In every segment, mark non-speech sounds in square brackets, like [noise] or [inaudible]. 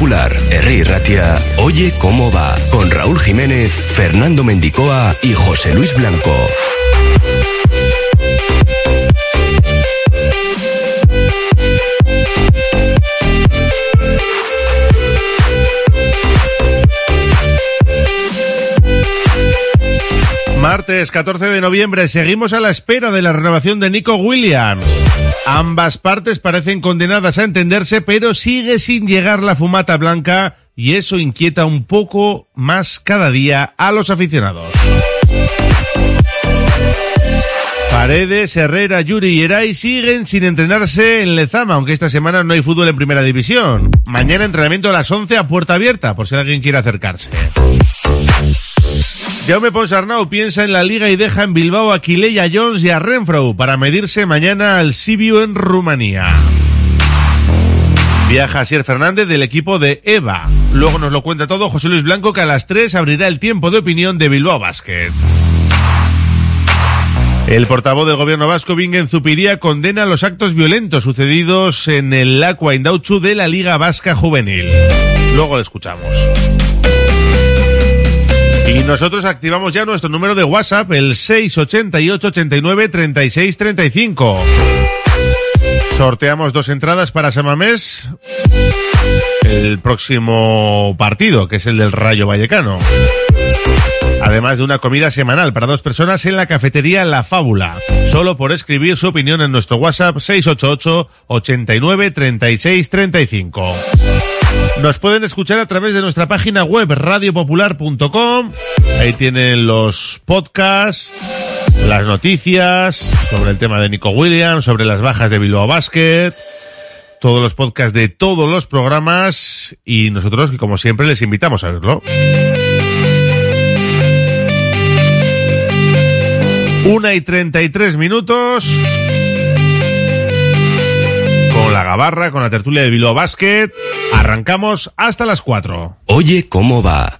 Popular, Herri Ratia, Oye cómo va, con Raúl Jiménez, Fernando Mendicoa y José Luis Blanco. Martes 14 de noviembre seguimos a la espera de la renovación de Nico Williams. Ambas partes parecen condenadas a entenderse, pero sigue sin llegar la fumata blanca y eso inquieta un poco más cada día a los aficionados. Paredes, Herrera, Yuri y Eray siguen sin entrenarse en Lezama, aunque esta semana no hay fútbol en primera división. Mañana entrenamiento a las 11 a puerta abierta, por si alguien quiere acercarse. Jaume Ponsarnau piensa en la liga y deja en Bilbao a Quileya Jones y a Renfro para medirse mañana al Sibiu en Rumanía. Viaja Sier Fernández del equipo de EVA. Luego nos lo cuenta todo José Luis Blanco que a las 3 abrirá el tiempo de opinión de Bilbao Basket. El portavoz del gobierno vasco, Bingen Zupiría, condena los actos violentos sucedidos en el Aqua Indauchu de la Liga Vasca Juvenil. Luego lo escuchamos. Y nosotros activamos ya nuestro número de WhatsApp, el 688 89 36 35. Sorteamos dos entradas para Samamés, el próximo partido, que es el del Rayo Vallecano. Además de una comida semanal para dos personas en la cafetería La Fábula. Solo por escribir su opinión en nuestro WhatsApp 688 89 36 35. Nos pueden escuchar a través de nuestra página web radiopopular.com. Ahí tienen los podcasts, las noticias sobre el tema de Nico Williams, sobre las bajas de Bilbao Basket, todos los podcasts de todos los programas y nosotros, que como siempre, les invitamos a verlo. Una y treinta y tres minutos. Con la gabarra, con la tertulia de Bilbao Basket. Arrancamos hasta las 4. Oye cómo va.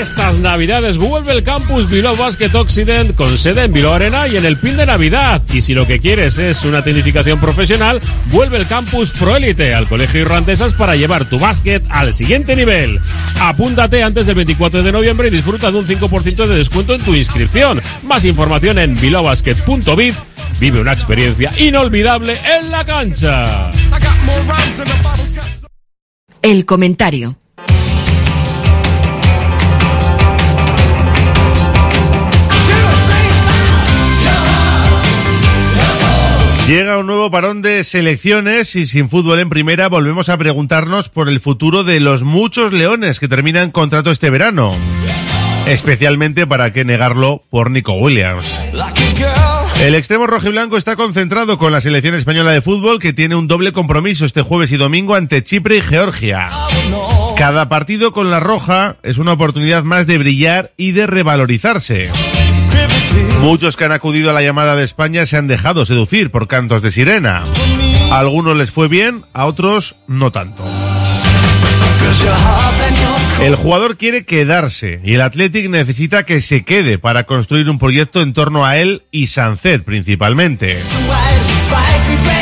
Estas navidades vuelve el campus Bilbao Basket Occident con sede en Bilbao Arena y en el pin de Navidad. Y si lo que quieres es una tecnificación profesional, vuelve el campus Proélite al Colegio Irlandesas para llevar tu básquet al siguiente nivel. Apúntate antes del 24 de noviembre y disfruta de un 5% de descuento en tu inscripción. Más información en bilbaobasket.biz. Vive una experiencia inolvidable en la cancha. El comentario. Llega un nuevo parón de selecciones y sin fútbol en primera volvemos a preguntarnos por el futuro de los muchos leones que terminan contrato este verano. Especialmente para qué negarlo por Nico Williams. El extremo rojiblanco está concentrado con la selección española de fútbol que tiene un doble compromiso este jueves y domingo ante Chipre y Georgia. Cada partido con la roja es una oportunidad más de brillar y de revalorizarse. Muchos que han acudido a la llamada de España se han dejado seducir por cantos de sirena. A algunos les fue bien, a otros no tanto. El jugador quiere quedarse y el Athletic necesita que se quede para construir un proyecto en torno a él y Sancet principalmente.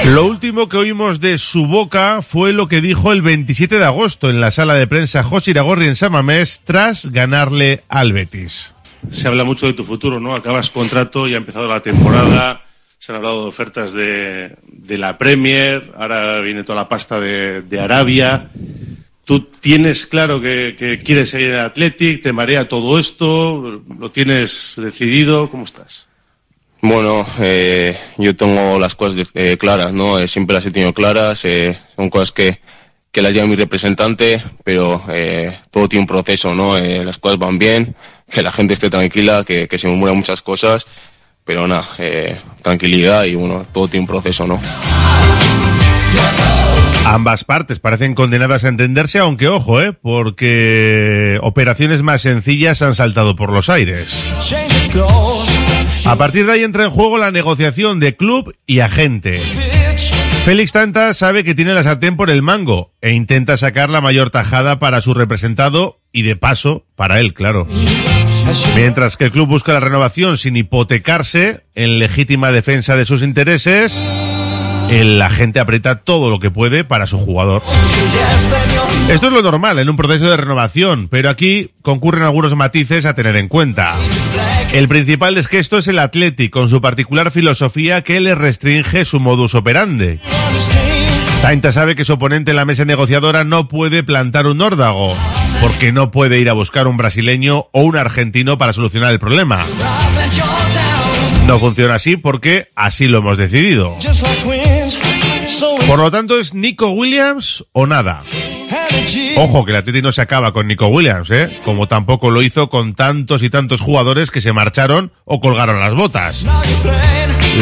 Lo último que oímos de su boca fue lo que dijo el 27 de agosto en la sala de prensa José Iragorri en Samamés tras ganarle al Betis. Se habla mucho de tu futuro, ¿no? Acabas contrato, ya ha empezado la temporada, se han hablado de ofertas de, de la Premier, ahora viene toda la pasta de, Arabia. ¿Tú tienes claro que, quieres seguir en Athletic? ¿Te marea todo esto? ¿Lo tienes decidido? ¿Cómo estás? Bueno, eh, yo tengo las cosas eh, claras, ¿no? Eh, siempre las he tenido claras, eh, son cosas que, que las lleva mi representante, pero eh, todo tiene un proceso, ¿no? Las cosas van bien, que la gente esté tranquila, que, que se murmuran muchas cosas, pero nada, eh, tranquilidad y bueno, todo tiene un proceso, ¿no? Ambas partes parecen condenadas a entenderse, aunque ojo, ¿eh? porque operaciones más sencillas han saltado por los aires. A partir de ahí entra en juego la negociación de club y agente. Félix Tanta sabe que tiene la sartén por el mango e intenta sacar la mayor tajada para su representado y de paso para él, claro. Mientras que el club busca la renovación sin hipotecarse en legítima defensa de sus intereses, el agente aprieta todo lo que puede para su jugador. Esto es lo normal en un proceso de renovación, pero aquí concurren algunos matices a tener en cuenta. El principal es que esto es el Athletic con su particular filosofía que le restringe su modus operandi. Tainta sabe que su oponente en la mesa negociadora no puede plantar un órdago, porque no puede ir a buscar un brasileño o un argentino para solucionar el problema. No funciona así porque así lo hemos decidido. Por lo tanto, es Nico Williams o nada. Ojo que el Atleti no se acaba con Nico Williams, ¿eh? Como tampoco lo hizo con tantos y tantos jugadores que se marcharon o colgaron las botas.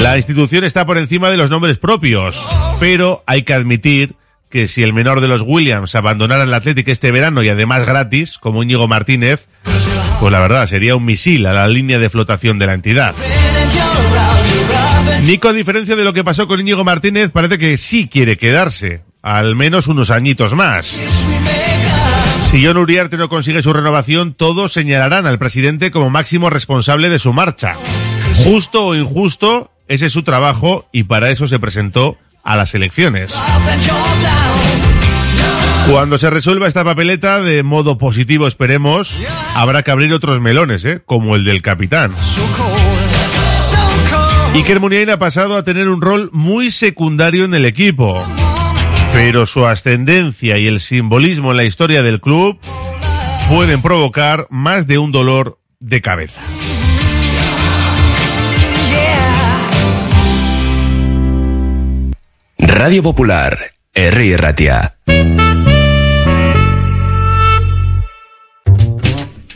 La institución está por encima de los nombres propios, pero hay que admitir que si el menor de los Williams abandonara el Athletic este verano y además gratis, como Íñigo Martínez, pues la verdad sería un misil a la línea de flotación de la entidad. Nico, a diferencia de lo que pasó con Íñigo Martínez, parece que sí quiere quedarse, al menos unos añitos más. Si John Uriarte no consigue su renovación, todos señalarán al presidente como máximo responsable de su marcha. Justo o injusto, ese es su trabajo y para eso se presentó a las elecciones. Cuando se resuelva esta papeleta, de modo positivo esperemos, habrá que abrir otros melones, ¿eh? como el del capitán. Iker Muniain ha pasado a tener un rol muy secundario en el equipo, pero su ascendencia y el simbolismo en la historia del club pueden provocar más de un dolor de cabeza. Radio Popular, R. Ratia.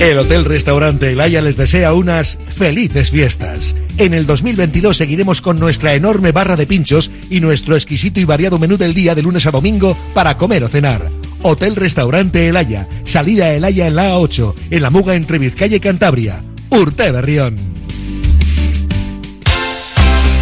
El Hotel Restaurante El Haya les desea unas felices fiestas. En el 2022 seguiremos con nuestra enorme barra de pinchos y nuestro exquisito y variado menú del día de lunes a domingo para comer o cenar. Hotel Restaurante El Haya, salida El Haya en la A8, en la Muga entre Vizcaya y Cantabria. Urte Berrión.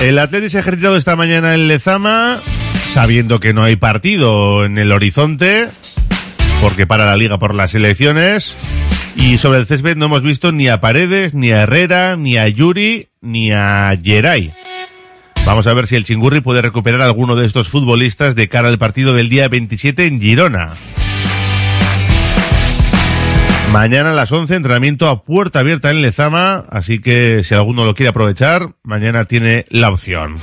El Atleti se ha ejercitado esta mañana en Lezama, sabiendo que no hay partido en el horizonte, porque para la liga por las elecciones. Y sobre el césped no hemos visto ni a Paredes, ni a Herrera, ni a Yuri, ni a Geray. Vamos a ver si el Chingurri puede recuperar alguno de estos futbolistas de cara al partido del día 27 en Girona. Mañana a las 11, entrenamiento a puerta abierta en Lezama, así que si alguno lo quiere aprovechar, mañana tiene la opción.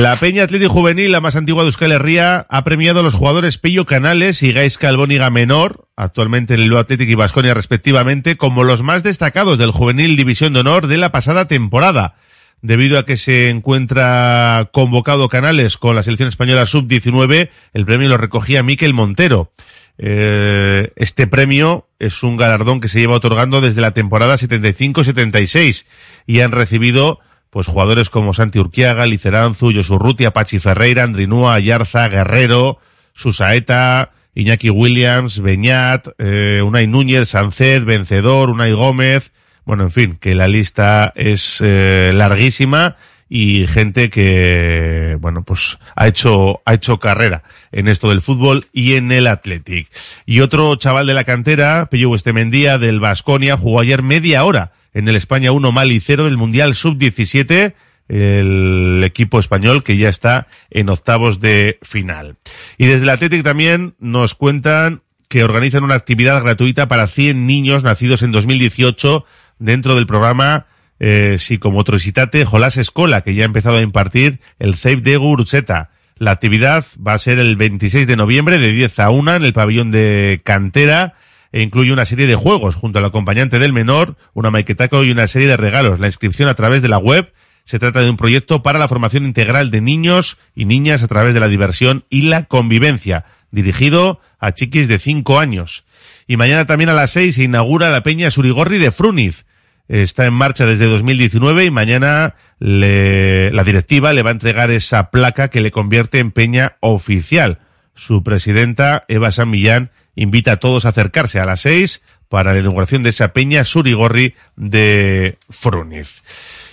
La Peña Atlético Juvenil, la más antigua de Euskal Herria, ha premiado a los jugadores Pello Canales y Gaisca Albóniga Menor, actualmente en el Atlético y Vasconia respectivamente, como los más destacados del Juvenil División de Honor de la pasada temporada. Debido a que se encuentra convocado Canales con la selección española sub-19, el premio lo recogía Miquel Montero. Eh, este premio es un galardón que se lleva otorgando desde la temporada 75-76 y han recibido pues jugadores como Santi Urquiaga, Liceranzu, Yosurrutia, Pachi Ferreira, Andrinúa, Ayarza, Guerrero, Susaeta, Iñaki Williams, Beñat, eh, Unai Núñez, Sancet, Vencedor, Unai Gómez, bueno, en fin, que la lista es eh, larguísima y gente que, bueno, pues ha hecho, ha hecho carrera en esto del fútbol y en el Athletic. Y otro chaval de la cantera, Pello Estemendía del Vasconia, jugó ayer media hora en el España 1 Mali 0 del Mundial Sub-17, el equipo español que ya está en octavos de final. Y desde el Athletic también nos cuentan que organizan una actividad gratuita para 100 niños nacidos en 2018 dentro del programa eh, Psicomotricitate Jolás Escola, que ya ha empezado a impartir el CEIP de Gurutzeta. La actividad va a ser el 26 de noviembre de 10 a 1 en el pabellón de Cantera e incluye una serie de juegos junto al acompañante del menor, una maquetaco y una serie de regalos. La inscripción a través de la web se trata de un proyecto para la formación integral de niños y niñas a través de la diversión y la convivencia, dirigido a chiquis de 5 años. Y mañana también a las 6 se inaugura la Peña Surigorri de Fruniz. Está en marcha desde 2019 y mañana le, la directiva le va a entregar esa placa que le convierte en peña oficial. Su presidenta, Eva San Millán, invita a todos a acercarse a las seis para la inauguración de esa peña Surigorri de Fruniz.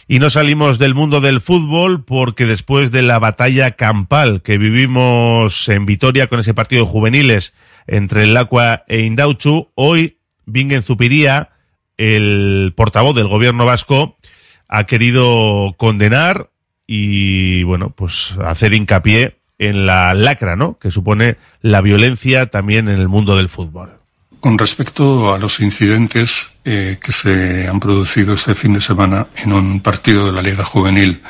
Y no salimos del mundo del fútbol porque después de la batalla campal que vivimos en Vitoria con ese partido de juveniles entre el Aqua e Indauchu, hoy Bingen Zupiría, el portavoz del gobierno vasco, ha querido condenar y, bueno, pues hacer hincapié en la lacra, ¿no? Que supone la violencia también en el mundo del fútbol. con respecto a los incidentes eh, que se han producido este fin de semana en un partido de la Liga Juvenil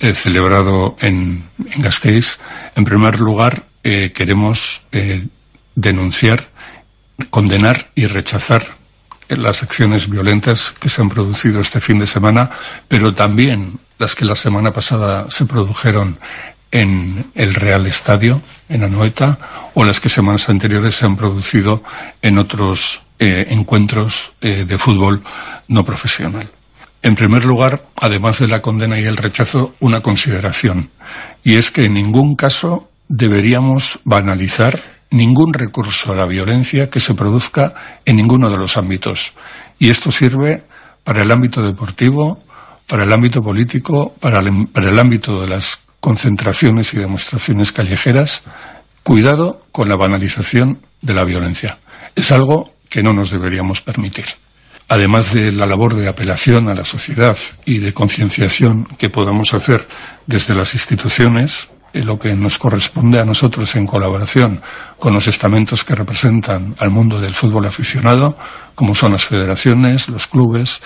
eh, celebrado en, Gasteiz, en primer lugar eh, queremos denunciar, condenar y rechazar las acciones violentas que se han producido este fin de semana, pero también las que la semana pasada se produjeron en el Real Estadio, en Anoeta, o las que semanas anteriores se han producido en otros eh, encuentros eh, de fútbol no profesional. En primer lugar, además de la condena y el rechazo, una consideración, y es que en ningún caso deberíamos banalizar ningún recurso a la violencia que se produzca en ninguno de los ámbitos. Y esto sirve para el ámbito deportivo, para el ámbito político, para el, ámbito de las concentraciones y demostraciones callejeras. Cuidado con la banalización de la violencia. Es algo que no nos deberíamos permitir. Además de la labor de apelación a la sociedad y de concienciación que podamos hacer desde las instituciones, lo que nos corresponde a nosotros en colaboración con los estamentos que representan al mundo del fútbol aficionado, como son las federaciones, los clubes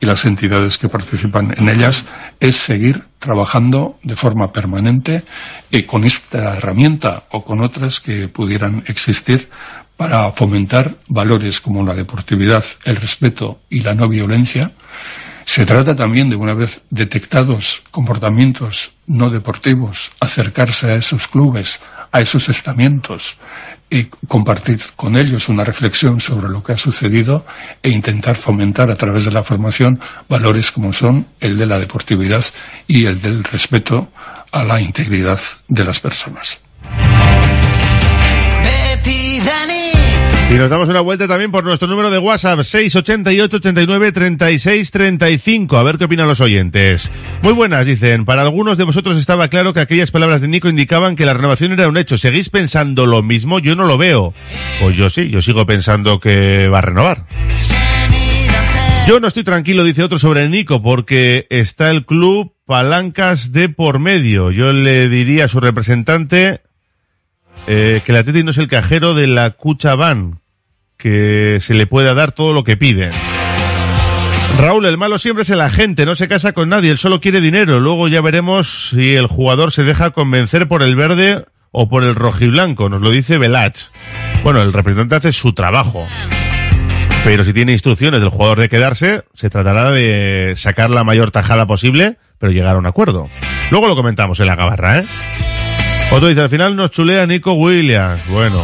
y las entidades que participan en ellas, es seguir trabajando de forma permanente y con esta herramienta o con otras que pudieran existir para fomentar valores como la deportividad, el respeto y la no violencia, se trata también de, una vez detectados comportamientos no deportivos, acercarse a esos clubes, a esos estamentos y compartir con ellos una reflexión sobre lo que ha sucedido e intentar fomentar a través de la formación valores como son el de la deportividad y el del respeto a la integridad de las personas. Y nos damos una vuelta también por nuestro número de WhatsApp 688 89 36 35. A ver qué opinan los oyentes. Muy buenas, dicen. Para algunos de vosotros estaba claro que aquellas palabras de Nico indicaban que la renovación era un hecho. ¿Seguís pensando lo mismo? Yo no lo veo. Pues yo sí, yo sigo pensando que va a renovar. Yo no estoy tranquilo, dice otro sobre el Nico, porque está el club palancas de por medio. Yo le diría a su representante eh, que el Atleti no es el cajero de la Cucha Van, que se le pueda dar todo lo que piden. Raúl, el malo siempre es el agente, no se casa con nadie, él solo quiere dinero. Luego ya veremos si el jugador se deja convencer por el verde o por el rojiblanco, nos lo dice Velach. Bueno, el representante hace su trabajo. Pero si tiene instrucciones del jugador de quedarse, se tratará de sacar la mayor tajada posible, pero llegar a un acuerdo. Luego lo comentamos en la gabarra, ¿eh? Otro dice, al final nos chulea Nico Williams. Bueno,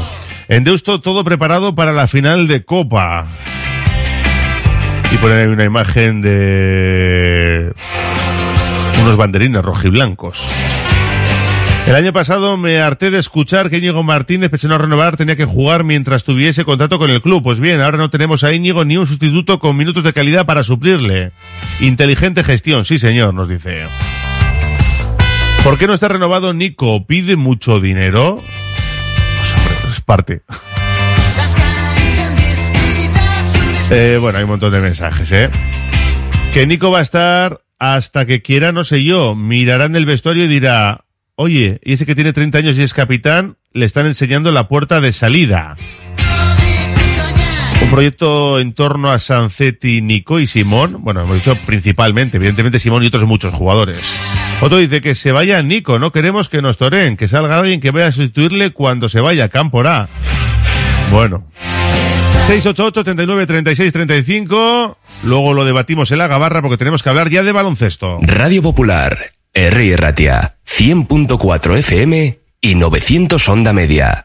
en Deusto todo preparado para la final de Copa. Y poner ahí una imagen de unos banderines rojiblancos. El año pasado me harté de escuchar que Íñigo Martínez, pese a renovar, tenía que jugar mientras tuviese contrato con el club. Pues bien, ahora no tenemos a Íñigo ni un sustituto con minutos de calidad para suplirle. Inteligente gestión, sí señor, nos dice. ¿Por qué no está renovado Nico? ¿Pide mucho dinero? Pues hombre, es parte. Eh, bueno, hay un montón de mensajes, ¿eh? Que Nico va a estar hasta que quiera, no sé yo. Mirará en el vestuario y dirá, oye, y ese que tiene 30 años y es capitán, le están enseñando la puerta de salida. Proyecto en torno a Sancetti, Nico y Simón. Bueno, hemos dicho principalmente, evidentemente Simón y otros muchos jugadores. Otro dice que se vaya Nico, no queremos que nos toren, que salga alguien que vaya a sustituirle cuando se vaya, Camporá. Bueno. 688 39 36 35. Luego lo debatimos en la gabarra porque tenemos que hablar ya de baloncesto. Radio Popular, R. Ratia, 100.4 FM y 900 Onda Media.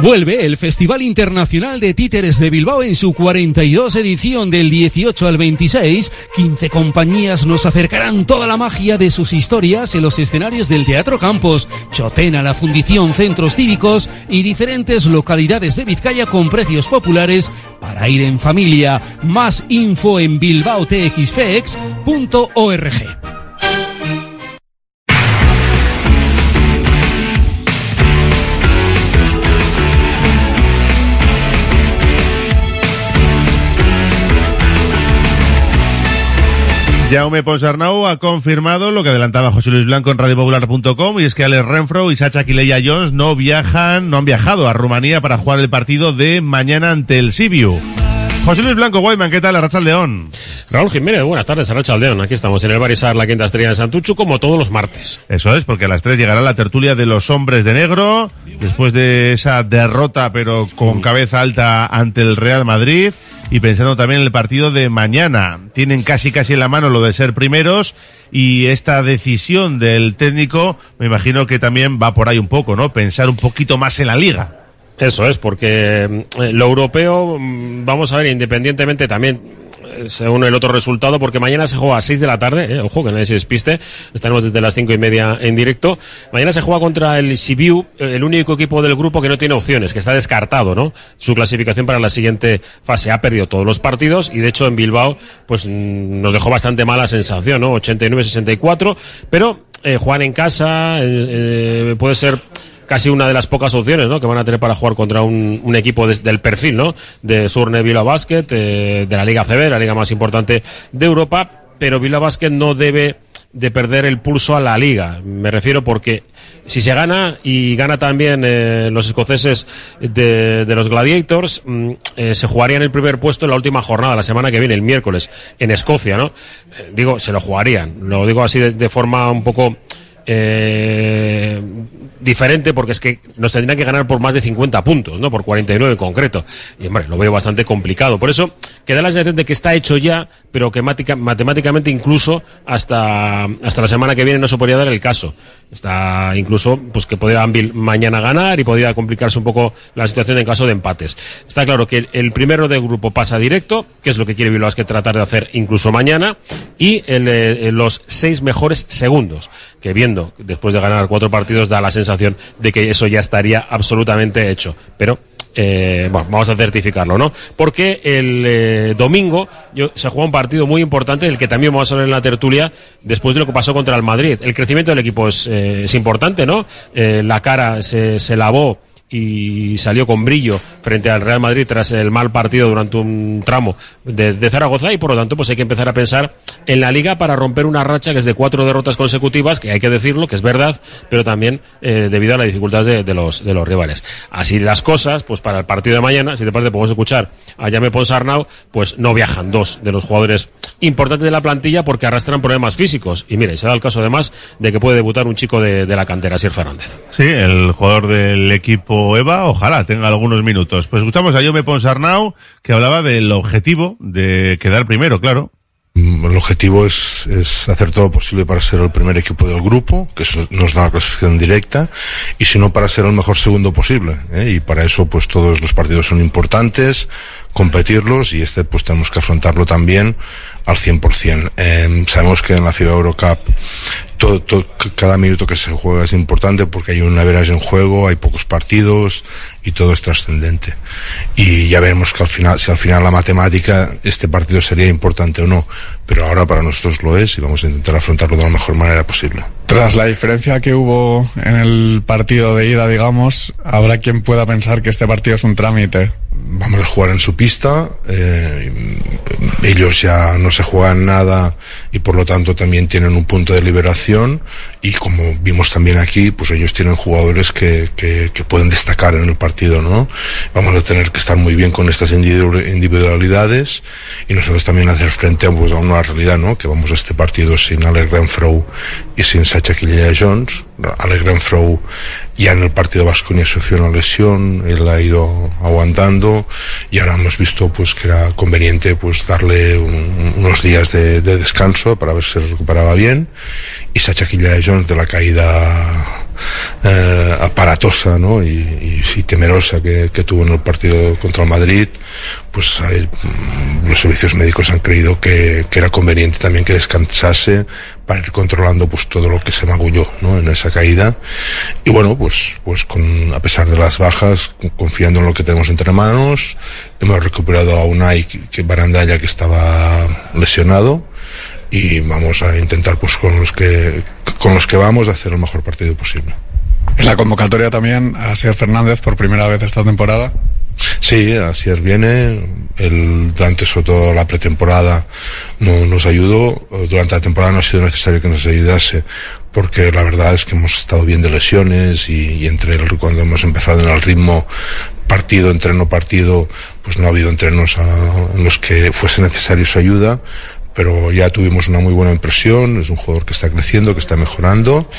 Vuelve el Festival Internacional de Títeres de Bilbao en su 42 edición del 18 al 26. 15 compañías nos acercarán toda la magia de sus historias en los escenarios del Teatro Campos, Chotena, la Fundición, centros cívicos y diferentes localidades de Vizcaya con precios populares para ir en familia. Más info en bilbaotxfex.org. Jaume Ponsarnau ha confirmado lo que adelantaba José Luis Blanco en radiopopular.com y es que Alex Renfro y Sacha Quileya Jones no viajan, no han viajado a Rumanía para jugar el partido de mañana ante el Sibiu. José Luis Blanco, Guayman, ¿qué tal? Arracha León. Raúl Jiménez, buenas tardes, Arracha León. Aquí estamos en el Barisar, la quinta estrella de Santuchu, como todos los martes. Eso es, porque a las tres llegará la tertulia de los hombres de negro, después de esa derrota, pero con cabeza alta ante el Real Madrid, y pensando también en el partido de mañana. Tienen casi casi en la mano lo de ser primeros, y esta decisión del técnico, me imagino que también va por ahí un poco, ¿no? Pensar un poquito más en la liga. Eso es, porque eh, lo europeo, mm, vamos a ver, independientemente también, según el otro resultado, porque mañana se juega a 6 de la tarde, eh, ojo que nadie se despiste, estaremos desde las cinco y media en directo. Mañana se juega contra el Sibiu, eh, el único equipo del grupo que no tiene opciones, que está descartado, ¿no? Su clasificación para la siguiente fase. Ha perdido todos los partidos y de hecho en Bilbao, pues mm, nos dejó bastante mala sensación, ¿no? 89-64, pero eh, jugar en casa eh, eh, puede ser casi una de las pocas opciones ¿no? que van a tener para jugar contra un, equipo de- del perfil ¿no? de Surne Vila Basket, eh, de la Liga CB, la liga más importante de Europa, pero Vila Basket no debe de perder el pulso a la liga. Me refiero porque si se gana y gana también eh, los escoceses de, los Gladiators, mm, eh, se jugarían el primer puesto en la última jornada, la semana que viene, el miércoles, en Escocia, ¿no? Eh, digo, se lo jugarían. Lo digo así de, forma un poco diferente porque es que nos tendrían que ganar por más de 50 puntos, ¿no? Por 49 en concreto. Y hombre, lo veo bastante complicado. Por eso queda la sensación de que está hecho ya, pero que mática- matemáticamente incluso hasta, hasta la semana que viene no se podría dar el caso. Está incluso pues que podría Anvil mañana ganar y podría complicarse un poco la situación en caso de empates. Está claro que el primero del grupo pasa directo, que es lo que quiere Bilbao Basket tratar de hacer incluso mañana, y el, eh, los seis mejores segundos, que viendo después de ganar cuatro partidos da la sensación de que eso ya estaría absolutamente hecho. Pero eh, bueno, vamos a certificarlo, ¿no? Porque el eh, domingo se juega un partido muy importante del que también vamos a hablar en la tertulia después de lo que pasó contra el Madrid. El crecimiento del equipo es, eh, es importante, ¿no? Eh, la cara se, se lavó y salió con brillo frente al Real Madrid tras el mal partido durante un tramo de, de, Zaragoza y por lo tanto pues hay que empezar a pensar en la liga para romper una racha que es de cuatro derrotas consecutivas, que hay que decirlo, que es verdad, pero también eh, debido a la dificultad de, los, de los rivales. Así las cosas, pues para el partido de mañana, si te parece podemos escuchar a Jame Ponsarnau, pues no viajan dos de los jugadores importantes de la plantilla porque arrastran problemas físicos. Y mire, se da el caso además de que puede debutar un chico de, de la cantera, Sir Fernández. Sí, el jugador del equipo Eva, ojalá tenga algunos minutos. Pues escuchamos a Yome Ponsarnau, que hablaba del objetivo de quedar primero, claro. El objetivo es, hacer todo posible para ser el primer equipo del grupo, que eso nos da la clasificación directa, y si no para ser el mejor segundo posible. ¿eh? Y para eso, pues todos los partidos son importantes, competirlos, y este, pues tenemos que afrontarlo también al 100%. Eh, sabemos que en la FIBA Eurocup todo, todo, cada minuto que se juega es importante porque hay un average en juego, hay pocos partidos y todo es trascendente. Y ya veremos que al final, si al final la matemática, este partido sería importante o no. Pero ahora para nosotros lo es y vamos a intentar afrontarlo de la mejor manera posible. Tras la diferencia que hubo en el partido de ida, digamos, habrá quien pueda pensar que este partido es un trámite. Vamos a jugar en su pista, eh, ellos ya no se juegan nada y por lo tanto también tienen un punto de liberación y como vimos también aquí, pues ellos tienen jugadores que, que, que pueden destacar en el partido, ¿no? Vamos a tener que estar muy bien con estas individualidades y nosotros también hacer frente a, pues, a una realidad, ¿no? Que vamos a este partido sin Alex Renfro y sin Sacha Quillea Jones. Alex Renfro ya en el partido Vasconia sufrió una lesión, él ha ido aguantando y ahora hemos visto pues que era conveniente pues darle un, unos días de, de, descanso para ver si recuperaba bien y Sacha Quillea Jones de la caída eh, aparatosa ¿no? y, temerosa que, tuvo en el partido contra el Madrid, pues hay, los servicios médicos han creído que, era conveniente también que descansase para ir controlando pues todo lo que se magulló ¿no? en esa caída y bueno pues pues con a pesar de las bajas confiando en lo que tenemos entre manos hemos recuperado a Unai que Barandalla que estaba lesionado y vamos a intentar pues con los que con los que vamos a hacer el mejor partido posible. En la convocatoria también a Sier Fernández por primera vez esta temporada. Sí, Asier viene, el, durante sobre todo la pretemporada no, nos ayudó, durante la temporada no ha sido necesario que nos ayudase porque la verdad es que hemos estado bien de lesiones y, y entre el, cuando hemos empezado en el ritmo partido, entreno, partido, pues no ha habido entrenos a, en los que fuese necesario su ayuda, pero ya tuvimos una muy buena impresión, es un jugador que está creciendo, que está mejorando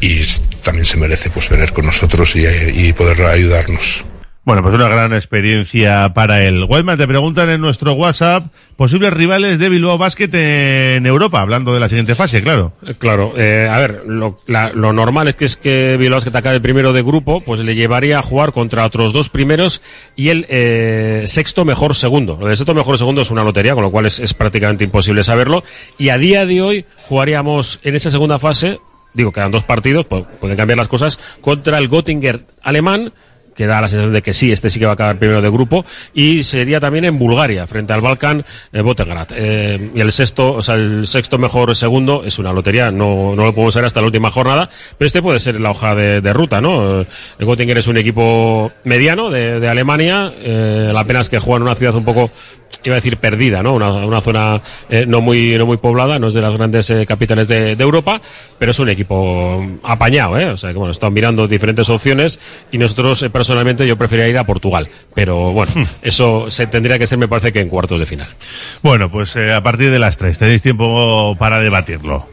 y también se merece pues venir con nosotros y, y poder ayudarnos. Bueno, pues una gran experiencia para él. Whiteman, te preguntan en nuestro WhatsApp posibles rivales de Bilbao Basket en Europa, hablando de la siguiente fase, claro. Claro, eh, a ver, lo, la, lo, normal es que es que Bilbao Basket acabe primero de grupo, pues le llevaría a jugar contra otros dos primeros y el eh, sexto mejor segundo. Lo de sexto mejor segundo es una lotería, con lo cual es, es prácticamente imposible saberlo. Y a día de hoy jugaríamos en esa segunda fase, digo, quedan dos partidos, pues, pueden cambiar las cosas, contra el Göttinger alemán, que da la sensación de que sí, este sí que va a acabar primero de grupo, y sería también en Bulgaria, frente al Balkan eh, Botegrad. Eh, y el sexto, o sea, el sexto mejor segundo es una lotería, no, no lo podemos saber hasta la última jornada, pero este puede ser la hoja de, ruta, ¿no? El Göttingen es un equipo mediano de, Alemania, eh, la pena es que juega en una ciudad un poco iba a decir perdida, ¿no? Una, zona eh, no muy no muy poblada, no es de las grandes eh, capitales de, Europa, pero es un equipo apañado, ¿eh? O sea que bueno, están mirando diferentes opciones y nosotros eh, personalmente yo preferiría ir a Portugal, pero bueno, hmm. eso se tendría que ser me parece que en cuartos de final. Bueno, pues eh, a partir de las tres tenéis tiempo para debatirlo.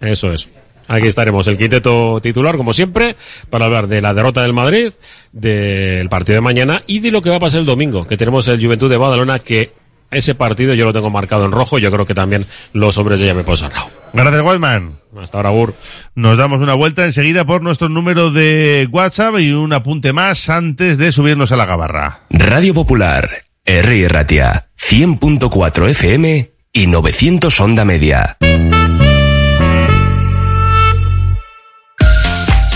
Eso es. Aquí estaremos, el quinteto titular, como siempre, para hablar de la derrota del Madrid, del partido de mañana y de lo que va a pasar el domingo, que tenemos el Juventud de Badalona, que ese partido yo lo tengo marcado en rojo, yo creo que también los hombres de ya me posan. Gracias, Waldman. Hasta ahora, Bur. Nos damos una vuelta enseguida por nuestro número de WhatsApp y un apunte más antes de subirnos a la gabarra. Radio Popular, R. Ratia, 100.4 FM y 900 Onda Media.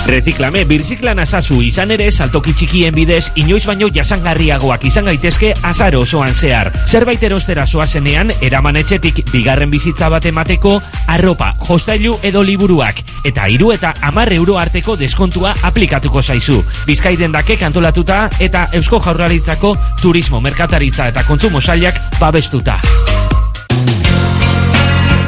Reziklame birziklan azazu izan ere saltoki txikien bidez inoiz baino jasangarriagoak izan gaitezke azaro osoan zehar. Zerbait erostera zoazenean, eraman etxetik bigarren bizitza bat emateko arropa, jostailu edo liburuak eta hiru eta hamar euro arteko deskontua aplikatuko zaizu. Bizkaiden dake kantolatuta eta Eusko Jaurlaritzako turismo, merkataritza eta kontsumo sailak babestuta.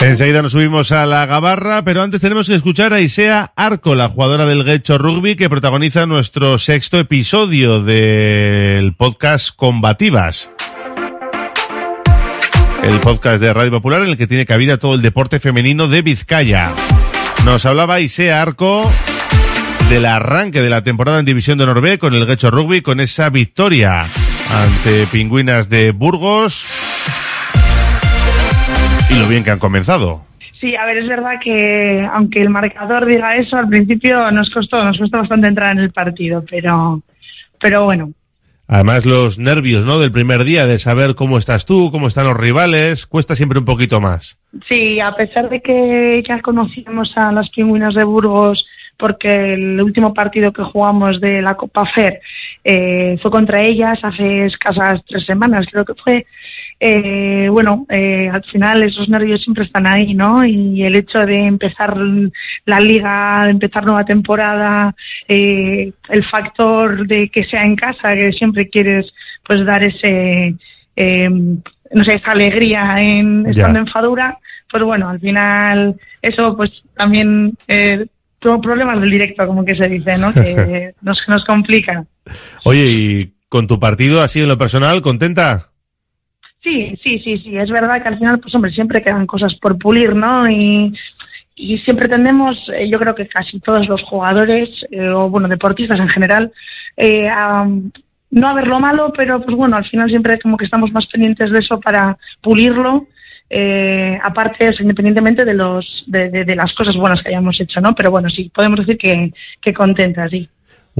Enseguida nos subimos a la gabarra, pero antes tenemos que escuchar a Isea Arco, la jugadora del Guecho Rugby, que protagoniza nuestro sexto episodio del podcast Combativas. El podcast de Radio Popular en el que tiene cabida todo el deporte femenino de Vizcaya. Nos hablaba Isea Arco del arranque de la temporada en División de Honor B con el Guecho Rugby, con esa victoria ante Pingüinas de Burgos y lo bien que han comenzado. Sí, a ver, es verdad que aunque el marcador diga eso, al principio nos costó, nos costó bastante entrar en el partido, pero, pero bueno. Además los nervios, ¿no? Del primer día, de saber cómo estás tú, cómo están los rivales, cuesta siempre un poquito más. Sí, a pesar de que ya conocíamos a las pingüinas de Burgos, porque el último partido que jugamos de la Copa FER eh, fue contra ellas hace escasas tres semanas, creo que fue. Eh, bueno, eh, al final esos nervios siempre están ahí, ¿no? Y el hecho de empezar la liga, de empezar nueva temporada, eh, el factor de que sea en casa, que siempre quieres pues dar ese, eh, no sé, esa alegría en estando en Fadura, pues bueno, al final eso pues también eh, tuvo problemas del directo, como que se dice, ¿no? Que [laughs] nos, nos complica. Oye, y con tu partido así en lo personal, ¿contenta? Sí, sí, sí, sí. Es verdad que al final, pues hombre, siempre quedan cosas por pulir, ¿no? Y, siempre tendemos, eh, yo creo que casi todos los jugadores, eh, o bueno, deportistas en general, eh, a no a ver lo malo, pero pues bueno, al final siempre como que estamos más pendientes de eso para pulirlo. Eh, aparte, independientemente de los de, de, de las cosas buenas que hayamos hecho, ¿no? Pero bueno, sí, podemos decir que, que contenta, sí.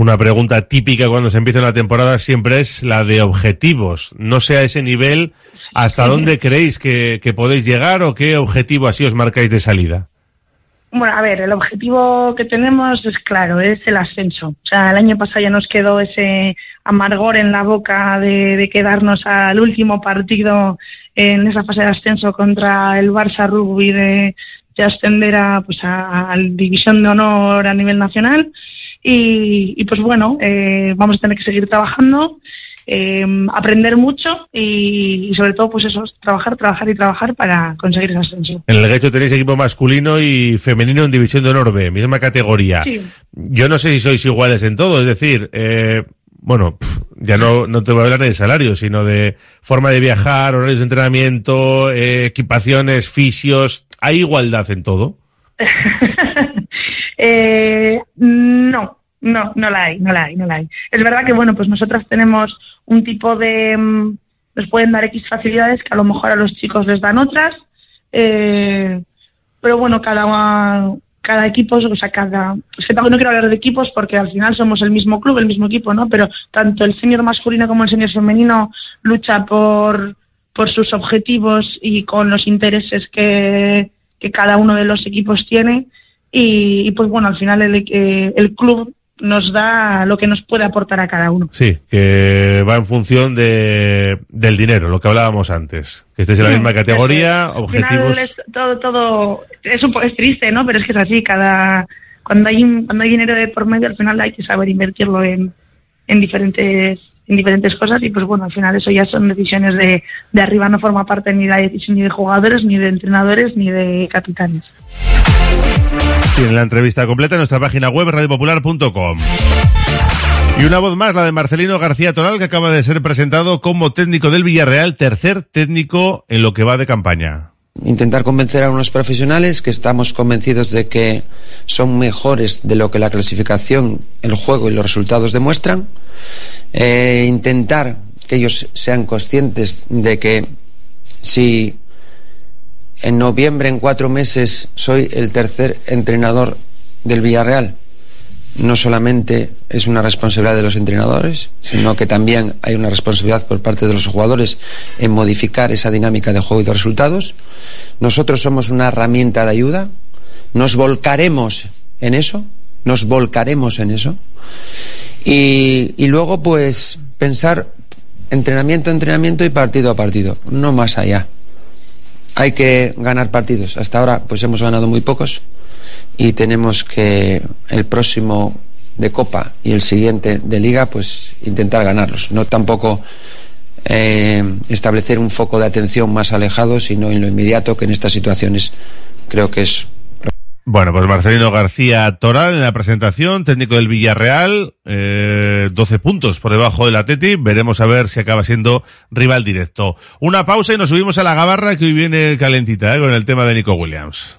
Una pregunta típica cuando se empieza una temporada siempre es la de objetivos. No sé a ese nivel, ¿hasta dónde creéis que, que podéis llegar o qué objetivo así os marcáis de salida? Bueno, a ver, el objetivo que tenemos es claro, es el ascenso. O sea, el año pasado ya nos quedó ese amargor en la boca de, de quedarnos al último partido en esa fase de ascenso contra el Barça Rugby de, de ascender a, pues a, a División de Honor a nivel nacional. Y, y pues bueno, eh, vamos a tener que seguir trabajando, eh, aprender mucho y, y, sobre todo pues eso, trabajar, trabajar y trabajar para conseguir ese ascenso. En el Guecho tenéis equipo masculino y femenino en División de Honor B, misma categoría. Sí. Yo no sé si sois iguales en todo, es decir, eh, bueno, ya no, no te voy a hablar de salario, sino de forma de viajar, horarios de entrenamiento, eh, equipaciones, fisios. ¿Hay igualdad en todo? [laughs] eh, no, No, no la hay, no la hay, no la hay. Es verdad que, bueno, pues nosotras tenemos un tipo de... mm, Nos pueden dar X facilidades que a lo mejor a los chicos les dan otras, eh, pero bueno, cada, cada equipo, o sea, cada... Es que no quiero hablar de equipos porque al final somos el mismo club, el mismo equipo, ¿no? Pero tanto el senior masculino como el senior femenino lucha por, por sus objetivos y con los intereses que, que cada uno de los equipos tiene. Y, y, pues bueno, al final el, eh, el club nos da lo que nos puede aportar a cada uno. Sí, que va en función de, del dinero, lo que hablábamos antes. Que estéis en la Sí, misma categoría, Al final objetivos. es todo, todo, es un es triste, ¿no? Pero es que es así, cada, cuando hay, un- cuando hay dinero de por medio, al final hay que saber invertirlo en, en diferentes, en diferentes cosas y pues bueno, al final eso ya son decisiones de, de arriba, no forma parte ni de la decisión ni de jugadores, ni de entrenadores, ni de capitanes. Tienen la entrevista completa en nuestra página web radiopopular.com. Y una voz más, la de Marcelino García Toral, que acaba de ser presentado como técnico del Villarreal, tercer técnico en lo que va de campaña. intentar convencer a unos profesionales que estamos convencidos de que son mejores de lo que la clasificación, el juego y los resultados demuestran. Eh, intentar que ellos sean conscientes de que si en noviembre, en cuatro meses, soy el tercer entrenador del Villarreal, no solamente es una responsabilidad de los entrenadores, sino que también hay una responsabilidad por parte de los jugadores en modificar esa dinámica de juego y de resultados. Nosotros somos una herramienta de ayuda, nos volcaremos en eso, nos volcaremos en eso. Y, y luego, pues, pensar entrenamiento a entrenamiento y partido a partido, no más allá. Hay que ganar partidos. Hasta ahora, pues hemos ganado muy pocos y tenemos que el próximo de Copa y el siguiente de Liga, pues intentar ganarlos. No tampoco eh, establecer un foco de atención más alejado, sino en lo inmediato, que en estas situaciones creo que es Bueno, pues Marcelino García Toral en la presentación, técnico del Villarreal, eh, 12 puntos por debajo del Atleti. Veremos a ver si acaba siendo rival directo. Una pausa y nos subimos a la gabarra que hoy viene calentita eh, con el tema de Nico Williams.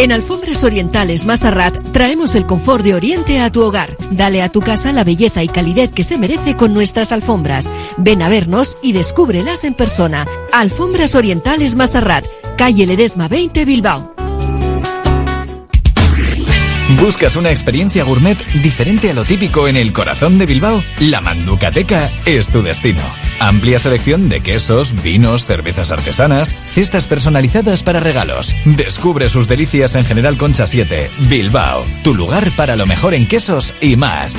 En Alfombras Orientales Masarrat traemos el confort de Oriente a tu hogar. Dale a tu casa la belleza y calidez que se merece con nuestras alfombras. Ven a vernos y descúbrelas en persona. Alfombras Orientales Masarrat, calle Ledesma 20 Bilbao. ¿Buscas una experiencia gourmet diferente a lo típico en el corazón de Bilbao? La Manducateca es tu destino. Amplia selección de quesos, vinos, cervezas artesanas, cestas personalizadas para regalos. Descubre sus delicias en General Concha 7, Bilbao, tu lugar para lo mejor en quesos y más.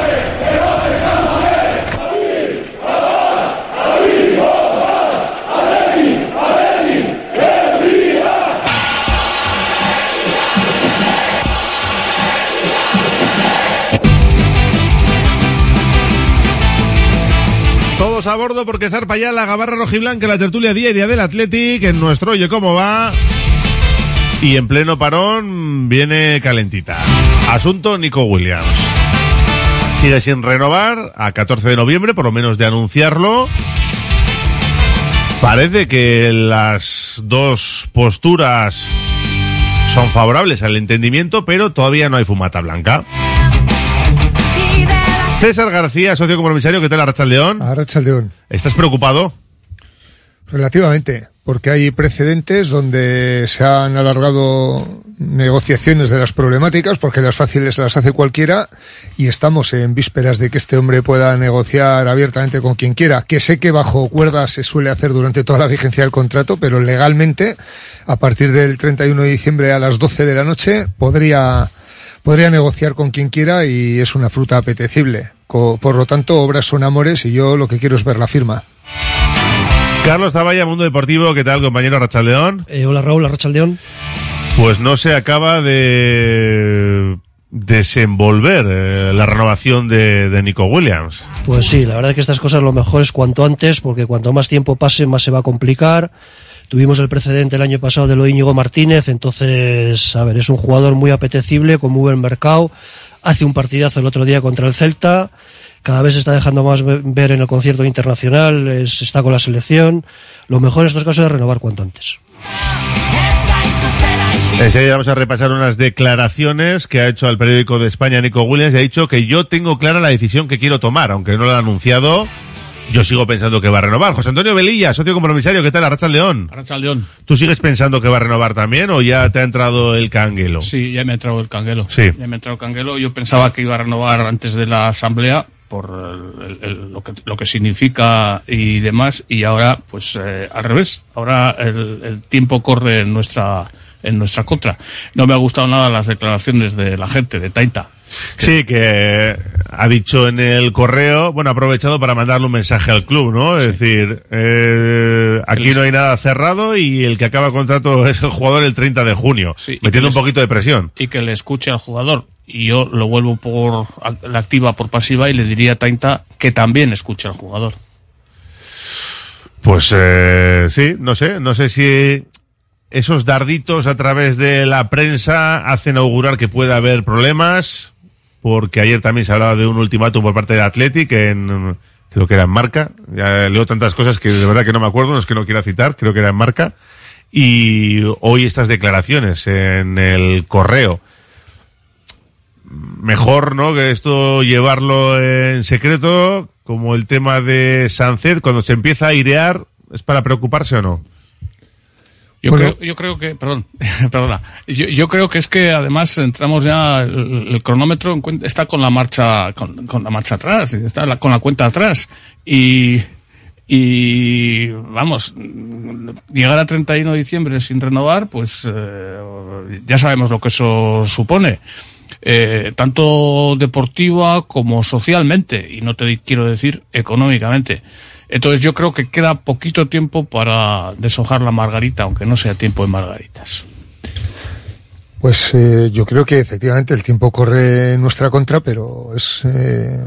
A bordo porque zarpa ya la gabarra rojiblanca, la tertulia diaria del Athletic, en nuestro Oye Cómo Va. Y en pleno parón viene calentita. Asunto Nico Williams. Sigue sin renovar a 14 de noviembre, por lo menos de anunciarlo. Parece que las dos posturas son favorables al entendimiento, pero todavía no hay fumata blanca. César García, socio compromisario, ¿qué tal Arracha León? Arracha León. ¿Estás preocupado? Relativamente, porque hay precedentes donde se han alargado negociaciones de las problemáticas, porque las fáciles las hace cualquiera, y estamos en vísperas de que este hombre pueda negociar abiertamente con quien quiera, que sé que bajo cuerda se suele hacer durante toda la vigencia del contrato, pero legalmente, a partir del 31 de diciembre a las 12 de la noche, podría podría negociar con quien quiera y es una fruta apetecible. Por lo tanto, obras son amores y yo lo que quiero es ver la firma. Carlos Zavalla, Mundo Deportivo, ¿qué tal, compañero Rachaldeón? Eh, hola Raúl, Rachaldeón. Pues no se acaba de desenvolver eh, la renovación de, de, Nico Williams. Pues sí, la verdad es que estas cosas lo mejor es cuanto antes, porque cuanto más tiempo pase, más se va a complicar. Tuvimos el precedente el año pasado de lo Íñigo Martínez, entonces, a ver, es un jugador muy apetecible, con muy buen mercado, hace un partidazo el otro día contra el Celta, cada vez se está dejando más ver en el concierto internacional, es, está con la selección. Lo mejor en estos casos es renovar cuanto antes. Enseguida vamos a repasar unas declaraciones que ha hecho al periódico de España Nico Williams y ha dicho que yo tengo clara la decisión que quiero tomar, aunque no lo ha anunciado. Yo sigo pensando que va a renovar. José Antonio Velilla, socio compromisario, ¿qué tal? Arracha León. Arracha León. ¿Tú sigues pensando que va a renovar también o ya te ha entrado el canguelo? Sí, ya me ha entrado el canguelo. Sí. Ya me ha entrado el canguelo. Yo pensaba que iba a renovar antes de la asamblea por el, el, lo, que, lo que significa y demás y ahora pues eh, al revés. Ahora el, el tiempo corre en nuestra en nuestra contra. No me ha gustado nada las declaraciones de la gente, de Taita. Sí, que ha dicho en el correo, bueno, ha aprovechado para mandarle un mensaje al club, ¿no? Es decir, eh, aquí no hay nada cerrado y el que acaba el contrato es el jugador el 30 de junio, Sí, metiendo un poquito de presión. Y que le escuche al jugador. Y yo lo vuelvo por la activa por pasiva y le diría a Taita que también escuche al jugador. Pues eh, sí, no sé, no sé si esos darditos a través de la prensa hacen augurar que pueda haber problemas, porque ayer también se hablaba de un ultimátum por parte de Athletic en creo que era en marca, ya leo tantas cosas que de verdad que no me acuerdo, no es que no quiera citar, creo que era en marca, y hoy estas declaraciones en el correo. Mejor, ¿no? Que esto llevarlo en secreto, como el tema de Sancet, cuando se empieza a airear, ¿es para preocuparse o no? Yo, creo, yo creo que, perdón, [laughs] perdona, yo, yo, creo que es que además entramos ya, el, el cronómetro está con la marcha, con, con, la marcha atrás, está la, con la cuenta atrás y, y vamos, llegar a 31 de diciembre sin renovar, pues eh, ya sabemos lo que eso supone. Eh, tanto deportiva como socialmente, y no te quiero decir económicamente. Entonces yo creo que queda poquito tiempo para deshojar la margarita, aunque no sea tiempo de margaritas. Pues eh, yo creo que efectivamente el tiempo corre en nuestra contra, pero es eh,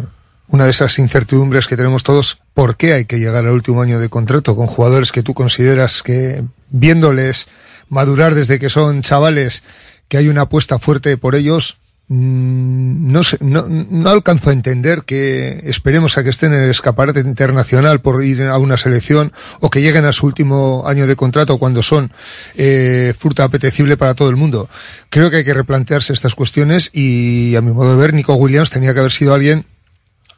una de esas incertidumbres que tenemos todos. ¿Por qué hay que llegar al último año de contrato con jugadores que tú consideras que, viéndoles madurar desde que son chavales, que hay una apuesta fuerte por ellos, no, sé, no, no alcanzo a entender que esperemos a que estén en el escaparate internacional por ir a una selección o que lleguen a su último año de contrato cuando son eh, fruta apetecible para todo el mundo. Creo que hay que replantearse estas cuestiones y a mi modo de ver Nico Williams tenía que haber sido alguien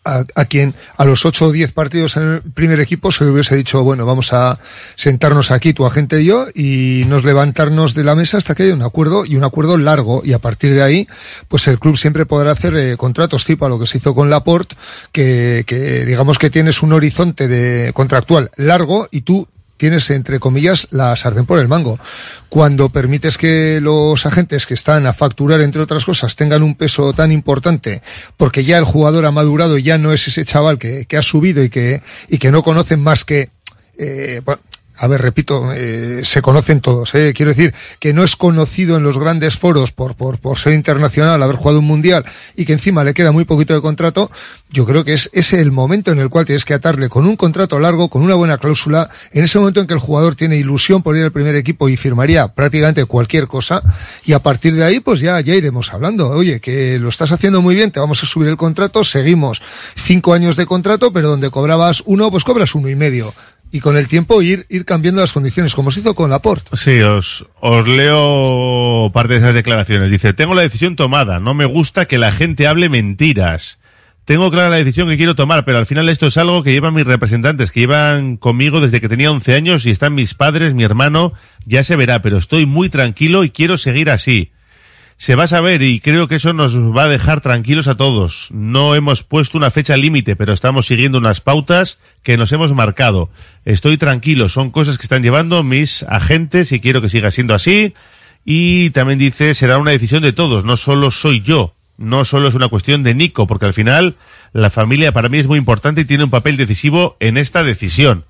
a, a, quien a los ocho o diez partidos en el primer equipo se le hubiese dicho, bueno, vamos a sentarnos aquí, tu agente y yo, y nos levantarnos de la mesa hasta que haya un acuerdo y un acuerdo largo. Y a partir de ahí, pues el club siempre podrá hacer eh, contratos tipo a lo que se hizo con Laporte, que, que digamos que tienes un horizonte de contractual largo y tú tienes, entre comillas, la sartén por el mango. Cuando permites que los agentes que están a facturar, entre otras cosas, tengan un peso tan importante, porque ya el jugador ha madurado, ya no es ese chaval que, que ha subido y que, y que no conocen más que, eh, a ver, repito, eh, se conocen todos. ¿eh? Quiero decir que no es conocido en los grandes foros por, por, por ser internacional, haber jugado un mundial y que encima le queda muy poquito de contrato. Yo creo que es ese el momento en el cual tienes que atarle con un contrato largo, con una buena cláusula, en ese momento en que el jugador tiene ilusión por ir al primer equipo y firmaría prácticamente cualquier cosa y a partir de ahí pues ya, ya iremos hablando. Oye, que lo estás haciendo muy bien, te vamos a subir el contrato, seguimos cinco años de contrato, pero donde cobrabas uno, pues cobras uno y medio y con el tiempo ir, ir cambiando las condiciones, como se hizo con Laporte. Sí, os, os leo parte de esas declaraciones. Dice, tengo la decisión tomada, no me gusta que la gente hable mentiras. Tengo clara la decisión que quiero tomar, pero al final esto es algo que llevan mis representantes, que llevan conmigo desde que tenía 11 años y están mis padres, mi hermano, ya se verá, pero estoy muy tranquilo y quiero seguir así se va a saber y creo que eso nos va a dejar tranquilos a todos. No hemos puesto una fecha límite, pero estamos siguiendo unas pautas que nos hemos marcado. Estoy tranquilo, son cosas que están llevando mis agentes y quiero que siga siendo así. Y también dice, será una decisión de todos, no solo soy yo, no solo es una cuestión de Nico, porque al final la familia para mí es muy importante y tiene un papel decisivo en esta decisión.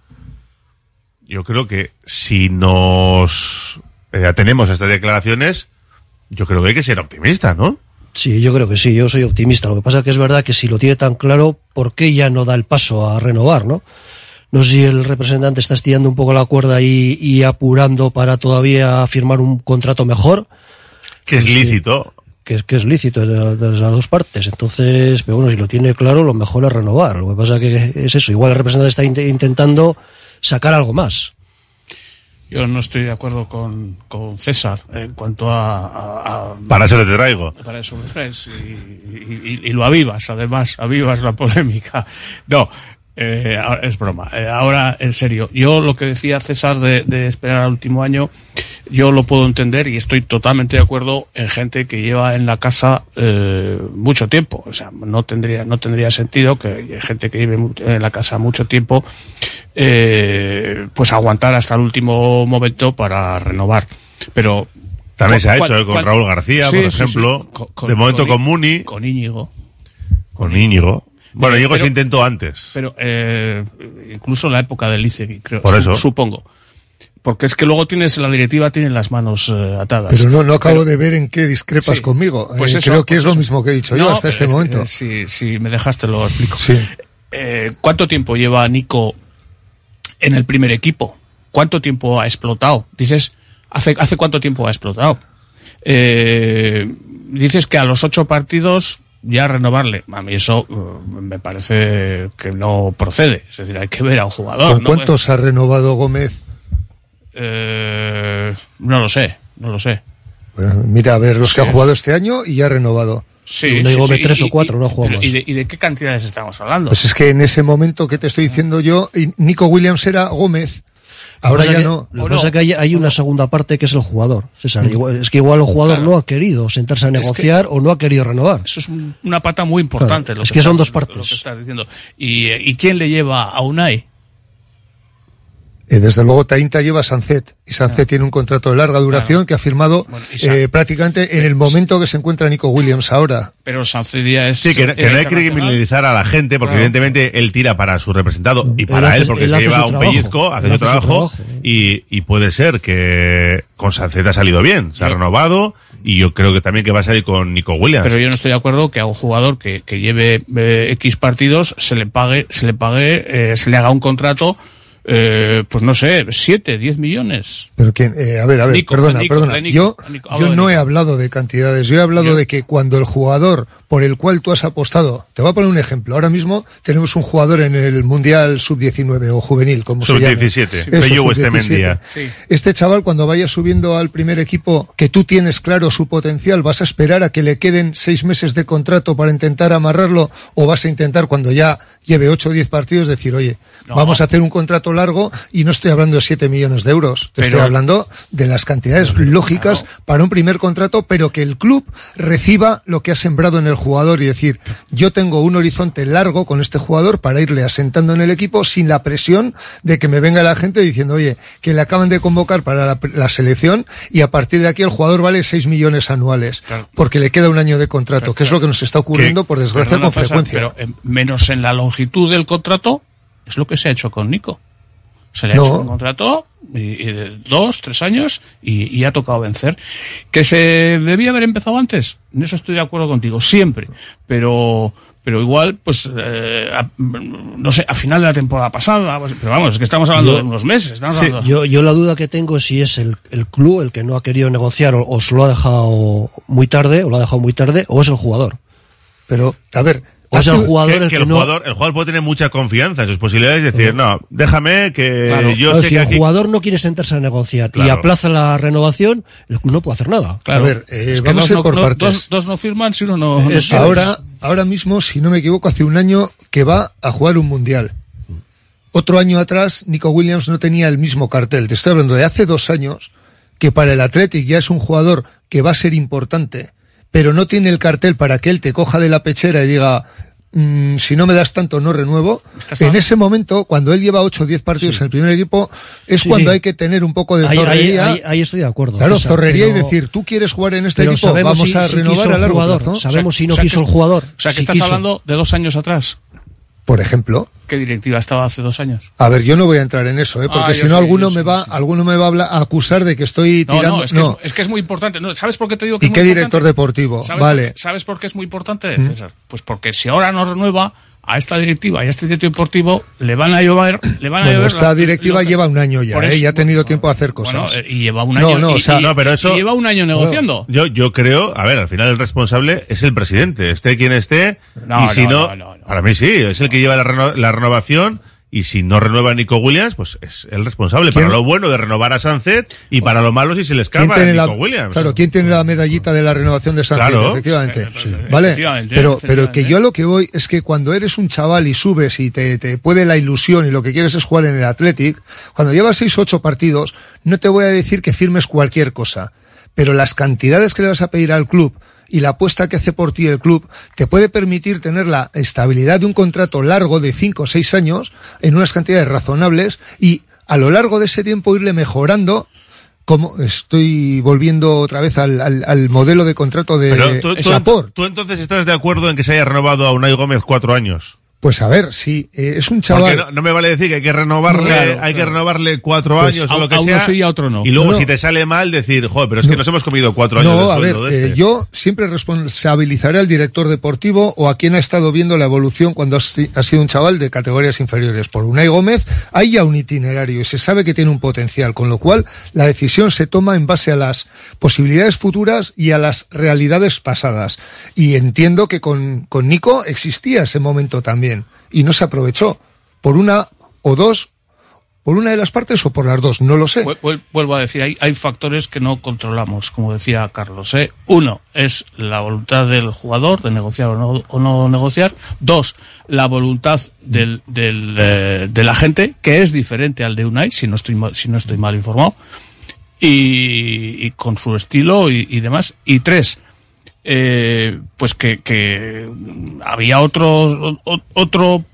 Yo creo que si nos eh, atenemos a estas declaraciones, yo creo que hay que ser optimista, ¿no? Sí, yo creo que sí, yo soy optimista. Lo que pasa es que es verdad que si lo tiene tan claro, ¿por qué ya no da el paso a renovar, no? No sé si el representante está estirando un poco la cuerda y, y apurando para todavía firmar un contrato mejor. Que es lícito. Que, que, es lícito de, de, las dos partes. Entonces, pero bueno, si lo tiene claro, lo mejor es renovar. Lo que pasa que es eso. Igual el representante está int intentando sacar algo más. Yo no estoy de acuerdo con, con César en cuanto a, a, a, Para eso te traigo. Para eso me traes. Y, y, y, y, lo avivas, además, avivas la polémica. No, eh, es broma. Eh, ahora, en serio, yo lo que decía César de, de, esperar al último año, yo lo puedo entender y estoy totalmente de acuerdo en gente que lleva en la casa eh, mucho tiempo. O sea, no tendría, no tendría sentido que gente que lleve en la casa mucho tiempo, eh, pues aguantar hasta el último momento para renovar. Pero también se ha hecho con Raúl García, sí, por ejemplo. Sí, sí. Con, de momento con, con Muni. Con Íñigo. Con Íñigo. Bueno, Íñigo se intentó antes. Pero eh, incluso en la época del Licegui, creo. Por eso. Supongo. Porque es que luego tienes la directiva tiene las manos eh, atadas. Pero no, no acabo pero, de ver en qué discrepas sí, conmigo. Pues eh, eso, creo que pues es eso. lo mismo que he dicho no, yo hasta este momento. Que, si, si me dejaste lo explico. Sí. Eh, ¿Cuánto tiempo lleva Nico en el primer equipo? ¿Cuánto tiempo ha explotado? Dices, ¿hace, hace cuánto tiempo ha explotado? Eh, dices que a los ocho partidos ya renovarle. A mí eso uh, me parece que no procede. Es decir, hay que ver a un jugador. ¿Con ¿no? cuántos ha renovado Gómez? Eh, no lo sé, no lo sé. Bueno, mira, a ver, los sí. que ha jugado este año y ya ha renovado. Sí, no sí, Gómez sí, tres y, o cuatro, y, no jugamos. ¿y de, ¿Y de qué cantidades estamos hablando? Pues es que en ese momento que te estoy diciendo yo, Nico Williams era Gómez. Ahora ya que, no. Lo que pasa es que hay, hay una segunda parte que es el jugador. César, igual, es que igual el jugador claro. no ha querido sentarse a negociar es que o no ha querido renovar. Eso es una pata muy importante. Claro, es que, que son dos partes. Lo que estás diciendo. ¿Y, ¿Y quién le lleva a Unai? Eh, desde luego Tainta lleva a Sancet y Sancet Claro. tiene un contrato de larga duración Claro. que ha firmado Bueno, eh, prácticamente en el momento que se encuentra Nico Williams ahora. Pero Sancet ya es. Sí, que, que no hay que criminalizar a la gente, porque Claro. evidentemente él tira para su representado y Él para hace- él, porque él se lleva un trabajo. pellizco, hace su hace su trabajo, trabajo. y, y puede ser que con Sancet ha salido bien, se ha renovado, y yo creo que también que va a salir con Nico Williams. Pero yo no estoy de acuerdo que a un jugador que, que lleve eh, X partidos se le pague, se le pague, eh, se le haga un contrato, eh, pues no sé, 7, 10 millones. Pero quién, eh, a ver, a ver, Nico, perdona, Nico, perdona. Nico, yo yo no he hablado de cantidades, yo he hablado Yo- de que cuando el jugador por el cual tú has apostado, te voy a poner un ejemplo, ahora mismo tenemos un jugador en el Mundial Sub-19 o juvenil, como se llama. Sub-17, Eso, Pello sub-17. Westmendia. Sí. Este chaval cuando vaya subiendo al primer equipo, que tú tienes claro su potencial, ¿vas a esperar a que le queden seis meses de contrato para intentar amarrarlo o vas a intentar cuando ya lleve ocho o diez partidos decir, oye, No. vamos a hacer un contrato largo y no estoy hablando de siete millones de euros, te Pero- estoy hablando de las cantidades lógicas para un primer contrato, pero que el club reciba lo que ha sembrado en el jugador y decir, yo tengo un horizonte largo con este jugador para irle asentando en el equipo sin la presión de que me venga la gente diciendo, oye, que le acaban de convocar para la, la selección y a partir de aquí el jugador vale 6 millones anuales, Claro. porque le queda un año de contrato, que es lo que nos está ocurriendo, por desgracia, con frecuencia. Pero menos en la longitud del contrato, es lo que se ha hecho con Nico. Se le ha No. hecho un contrato y, y de dos, tres años y, y ha tocado vencer. ¿Que se debía haber empezado antes? En eso estoy de acuerdo contigo, siempre. Pero, pero igual, pues, eh, a- no sé, a final de la temporada pasada, pues, pero vamos, es que estamos hablando Yo- de unos meses. Estamos hablando- Yo, yo la duda que tengo es si es el, el club el que no ha querido negociar o, o se lo ha dejado muy tarde, o lo ha dejado muy tarde, o es el jugador. Pero, a ver, o es el jugador que, el que que, el, no. jugador, el jugador puede tener mucha confianza en sus posibilidades y decir, no, déjame que Claro, yo claro, sé si que el aquí... jugador no quiere sentarse a negociar y aplaza la renovación, el club no puede hacer nada. Claro. A ver, eh, Es que vamos a ir no- por no- partes. Dos, dos no firman si uno no. Eso ahora, ahora mismo, si no me equivoco, hace un año que va a jugar un mundial. Otro año atrás, Nico Williams no tenía el mismo cartel. Te estoy hablando de hace dos años, que para el Athletic ya es un jugador que va a ser importante, pero no tiene el cartel para que él te coja de la pechera y diga, "Mm, si no me das tanto, no renuevo. En ese momento, cuando él lleva 8 o 10 partidos en el primer equipo, es Sí, cuando sí. hay que tener un poco de Ahí- ahí- zorrería. ahí- ahí estoy de acuerdo, Claro, César, zorrería y decir, tú quieres jugar en este pero equipo, vamos si- a si renovar quiso a el largo jugador, plazo. sabemos si no O sea quiso que- el jugador. O sea, que si estás quiso. hablando de dos años atrás. Por ejemplo. ¿Qué directiva estaba hace dos años? A ver, yo no voy a entrar en eso, ¿eh? porque Ah, si yo no alguno me sí, va, alguno me va a, acusar de que estoy No, tirando. no, es que, Es, es que es muy importante. No, ¿Sabes por qué te digo que ¿Y es qué muy director importante? deportivo? ¿Sabes Vale. por qué- ¿Sabes por qué es muy importante, ¿Mm? Pues porque si ahora no renueva a esta directiva y a este director deportivo, le van a llover. Le van a Bueno, esta directiva lleva un año ya, ¿eh? eso- ya ha tenido tiempo a hacer cosas. Bueno, eh, y lleva un No, año. no, y- o sea, y- No, pero eso... y lleva un año negociando. Yo, yo creo, a ver, al final el responsable es el presidente, esté quien esté, No, y si no, no, no, para mí sí, es el que lleva la, reno- la renovación, y si no renueva a Nico Williams, pues es el responsable. ¿Quién? Para lo bueno de renovar a Sánchez y para lo malo si se le ¿Quién escapa a Nico la, Williams. claro, ¿quién tiene la medallita de la renovación de Sánchez? Claro. Efectivamente. Sí, Vale, efectivamente, pero, pero que yo a lo que voy es que cuando eres un chaval y subes y te, te puede la ilusión y lo que quieres es jugar en el Athletic, cuando llevas seis o ocho partidos, no te voy a decir que firmes cualquier cosa, pero las cantidades que le vas a pedir al club y la apuesta que hace por ti el club te puede permitir tener la estabilidad de un contrato largo de cinco o seis años en unas cantidades razonables y a lo largo de ese tiempo irle mejorando como estoy volviendo otra vez al, al, al modelo de contrato de Pero tú, tú entonces estás de acuerdo en que se haya renovado a Unai Gómez cuatro años. Pues a ver, sí, eh, es un chaval. no, no me vale decir que hay que renovarle, Claro, hay que renovarle cuatro Pues años a- o lo que a uno sea. sí y a otro no. Y luego No. si te sale mal decir, joder, pero es que No. nos hemos comido cuatro años No, de a ver, sueldo de eh, este. yo siempre responsabilizaré al director deportivo o a quien ha estado viendo la evolución cuando ha si- ha sido un chaval de categorías inferiores. Por Unai Gómez hay ya un itinerario y se sabe que tiene un potencial, con lo cual la decisión se toma en base a las posibilidades futuras y a las realidades pasadas. Y entiendo que con, con Nico existía ese momento también y no se aprovechó por una o dos, por una de las partes o por las dos, no lo sé. Vuel- vuel- Vuelvo a decir, hay, hay factores que no controlamos, como decía Carlos. ¿eh? Uno es la voluntad del jugador de negociar o no, negociar. Dos, la voluntad del, del, eh, de la gente, que es diferente al de Unai, si no estoy mal, si no estoy mal informado, y, con su estilo y demás. Y tres, eh, pues que, que había otro, otro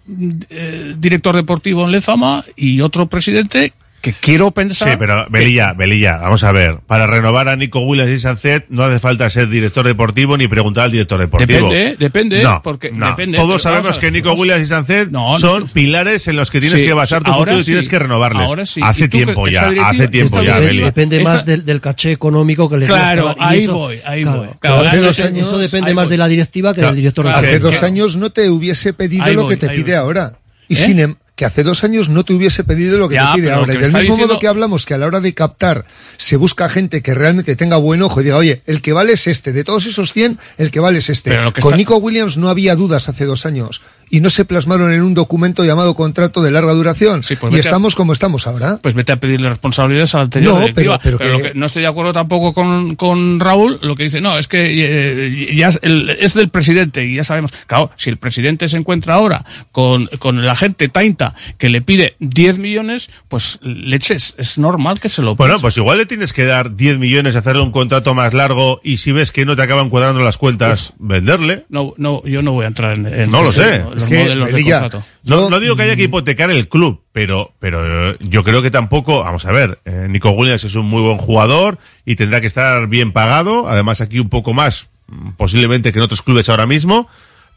eh, director deportivo en Lezama y otro presidente que quiero pensar. Sí, pero que- Belilla, Belilla, vamos a ver. Para renovar a Nico Williams y Sánchez no hace falta ser director deportivo ni preguntar al director deportivo. Depende, depende, No, porque no. depende, Todos sabemos que Nico Williams y Sánchez No, no son pilares en los que tienes Sí, que basar tu futuro y tienes sí, que renovarles. ahora sí. Hace ¿Y tú tiempo ya, hace tiempo ya, directiva- Beli. Depende Esta- más del, del caché económico que le Claro, ahí eso- voy, ahí claro, voy. claro, hace dos años- eso depende más voy. de la directiva que Claro, del director claro, Hace deportivo. dos años no te hubiese pedido lo que te pide ahora. Y ¿Eh? sin em- que hace dos años no te hubiese pedido lo que Ya, te pide ahora. Y del mismo diciendo- modo que hablamos que a la hora de captar se busca gente que realmente tenga buen ojo y diga, oye, el que vale es este. De todos esos 100, el que vale es este. Con está- Nico Williams no había dudas hace dos años. Y no se plasmaron en un documento llamado contrato de larga duración. Sí, pues y a- estamos como estamos ahora. Pues vete a pedirle responsabilidades al anterior No, directiva. pero- pero lo que- que no estoy de acuerdo tampoco con, con Raúl, lo que dice, no, es que eh, ya es, el- es del presidente y ya sabemos. Claro, si el presidente se encuentra ahora con, con la gente tainta que le pide 10 millones, pues leches, es normal que se lo Bueno, piense. pues igual le tienes que dar 10 millones, hacerle un contrato más largo y si ves que no te acaban cuadrando las cuentas, venderle. No, no, yo no voy a entrar en, en No lo sé. Los Es que, modelos de Melilla, contrato. No, no digo que haya que hipotecar el club, pero, pero eh, yo creo que tampoco, vamos a ver, eh, Nico Williams es un muy buen jugador y tendrá que estar bien pagado, además aquí un poco más, mm, posiblemente que en otros clubes ahora mismo,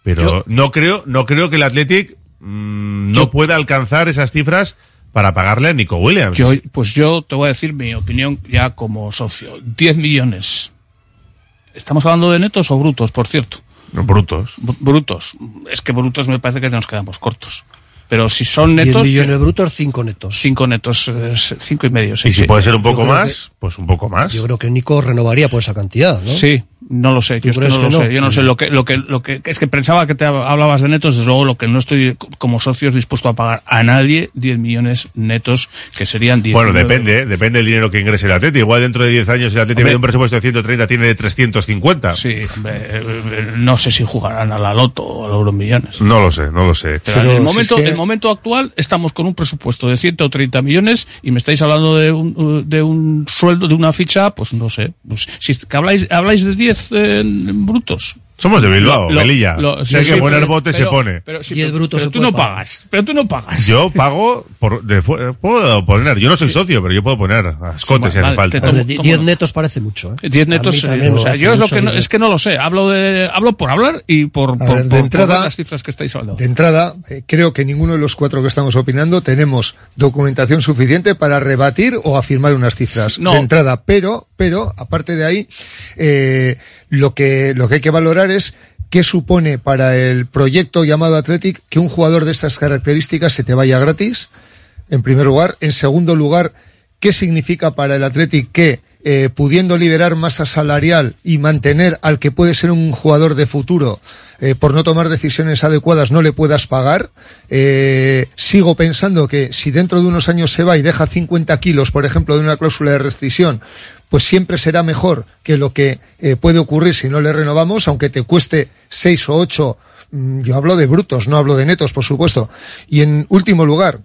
pero Yo- no creo, no creo que el Athletic mm, no Yo- pueda alcanzar esas cifras para pagarle a Nico Williams. Yo, pues yo te voy a decir mi opinión ya como socio. 10 millones. ¿Estamos hablando de netos o brutos, por cierto? Brutos. Br- brutos. Es que brutos me parece que nos quedamos cortos. Pero si son 10 netos... millones brutos, 5 netos. 5 netos, 5 y medio. Sí, y si sí. puede ser un poco más, pues un poco más. Yo creo que Nico renovaría por esa cantidad, ¿no? Sí, no lo sé, ¿Tú yo es que no lo que no? sé, yo no sé lo que, lo que, lo que, es que pensaba que te hablabas de netos, desde luego lo que no estoy como socios dispuesto a pagar a nadie 10 millones netos, que serían 10 Bueno, depende, ¿eh? depende del dinero que ingrese el Atleti. Igual dentro de 10 años el Atleti de un presupuesto de 130 tiene de 350. Sí, eh, eh, no sé si jugarán a la loto o a los millones. No lo sé, no lo sé. Pero, en el momento, el momento actual estamos con un presupuesto de 130 millones y me estáis hablando de un, de un sueldo, de una ficha, pues no sé. Pues, si que habláis, habláis de 10 eh, brutos. Somos de Bilbao, Melilla. Si hay que poner pero- bote, se pone. Pero, sí, 10 pero- brutos pero se tú no pagar. pagas. Pero tú no pagas. Yo pago, por, de eh, puedo poner, yo no soy socio, pero yo puedo poner a escotes si hace falta. te Hombre, 10 netos parece mucho, ¿eh? 10 netos, A mí eh, o sea, yo es lo que no, 10. es que no lo sé, hablo de, hablo por hablar y por, por, ver, de por- por entrada- las cifras que estáis hablando. De entrada, eh, creo que ninguno de los cuatro que estamos opinando tenemos documentación suficiente para rebatir o afirmar unas cifras. No. De entrada, pero, pero, aparte de ahí, eh, lo que, lo que hay que valorar es qué supone para el proyecto llamado Athletic que un jugador de estas características se te vaya gratis, en primer lugar. En segundo lugar, qué significa para el Athletic que eh, pudiendo liberar masa salarial y mantener al que puede ser un jugador de futuro eh, por no tomar decisiones adecuadas no le puedas pagar. Eh, sigo pensando que si dentro de unos años se va y deja 50 kilos, por ejemplo, de una cláusula de rescisión, pues siempre será mejor que lo que eh, puede ocurrir si no le renovamos, aunque te cueste 6 o 8. mm, Yo hablo de brutos, no hablo de netos, por supuesto. Y en último lugar,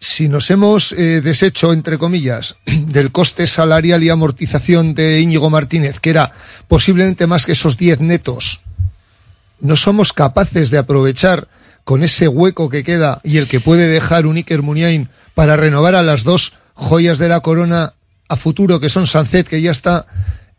si nos hemos eh, deshecho, entre comillas, [clears throat] del coste salarial y amortización de Íñigo Martínez, que era posiblemente más que esos 10 netos, no somos capaces de aprovechar con ese hueco que queda y el que puede dejar un Iker Muniain para renovar a las dos joyas de la corona a futuro, que son Sancet, que ya está,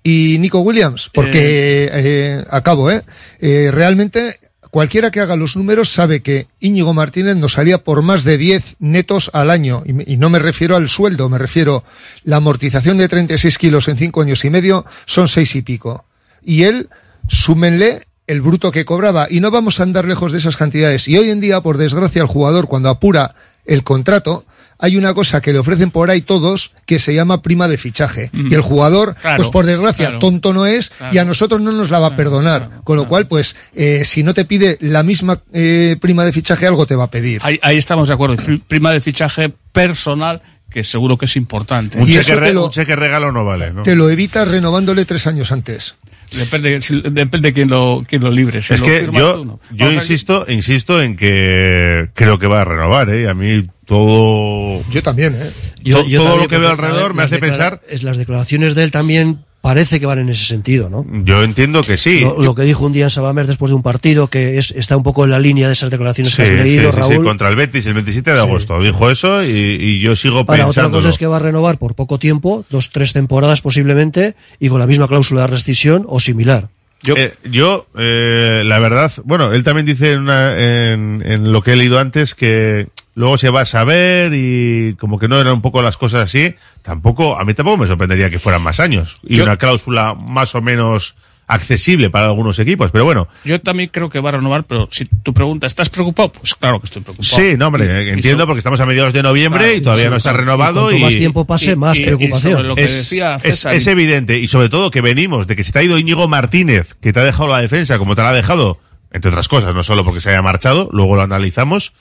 y Nico Williams, porque eh, acabo, ¿eh? Eh, Realmente cualquiera que haga los números sabe que Íñigo Martínez nos haría por más de 10 netos al año. Y, no me refiero al sueldo, me refiero la amortización de 36 kilos en 5 años y medio son seis y pico. Y él, súmenle el bruto que cobraba. Y no vamos a andar lejos de esas cantidades. Y hoy en día, por desgracia, el jugador, cuando apura el contrato, hay una cosa que le ofrecen por ahí todos que se llama prima de fichaje. Y el jugador, Claro, pues por desgracia, claro. tonto no es Claro. y a nosotros no nos la va a perdonar. Con lo cual, pues, eh, si no te pide la misma eh, prima de fichaje, algo te va a pedir. Ahí, ahí estamos de acuerdo. Prima de fichaje personal, que seguro que es importante. Un cheque, eso te re- lo- un cheque regalo no vale, ¿no? Te lo evitas renovándole tres años antes. Depende, depende de quién lo, quién lo libre. si es lo que yo, no. yo a- insisto, insisto en que creo que va a renovar, ¿eh? A mí todo... Yo también, ¿eh? To- todo también, lo que veo alrededor me hace pensar- es las declaraciones de él también parece que van en ese sentido, ¿no? Yo entiendo que sí. Lo, lo que dijo un día en Sabamer después de un partido, que es, está un poco en la línea de esas declaraciones Sí, que has leído, sí, sí, Raúl. contra el Betis el 27 de agosto. Dijo eso y, y yo sigo Ahora, otra pensando. cosa es que va a renovar por poco tiempo, dos, tres temporadas posiblemente, y con la misma cláusula de rescisión o similar. Yo, yo eh, la verdad, bueno, él también dice en, una- en, en lo que he leído antes que luego se va a saber y como que no eran un poco las cosas así. Tampoco, a mí tampoco me sorprendería que fueran más años y Yo- una cláusula más o menos accesible para algunos equipos, pero bueno. Yo también creo que va a renovar, pero si tu pregunta, ¿estás preocupado? Pues claro que estoy preocupado. Sí, no, hombre, Y- y entiendo so- porque estamos a mediados de noviembre Claro, y todavía sí, no está renovado Y más tiempo pase, más preocupación. lo que es, decía es- César, es y- evidente y sobre todo que venimos de que se te ha ido Íñigo Martínez, que te ha dejado la defensa como te la ha dejado, entre otras cosas, no solo porque se haya marchado, luego lo analizamos,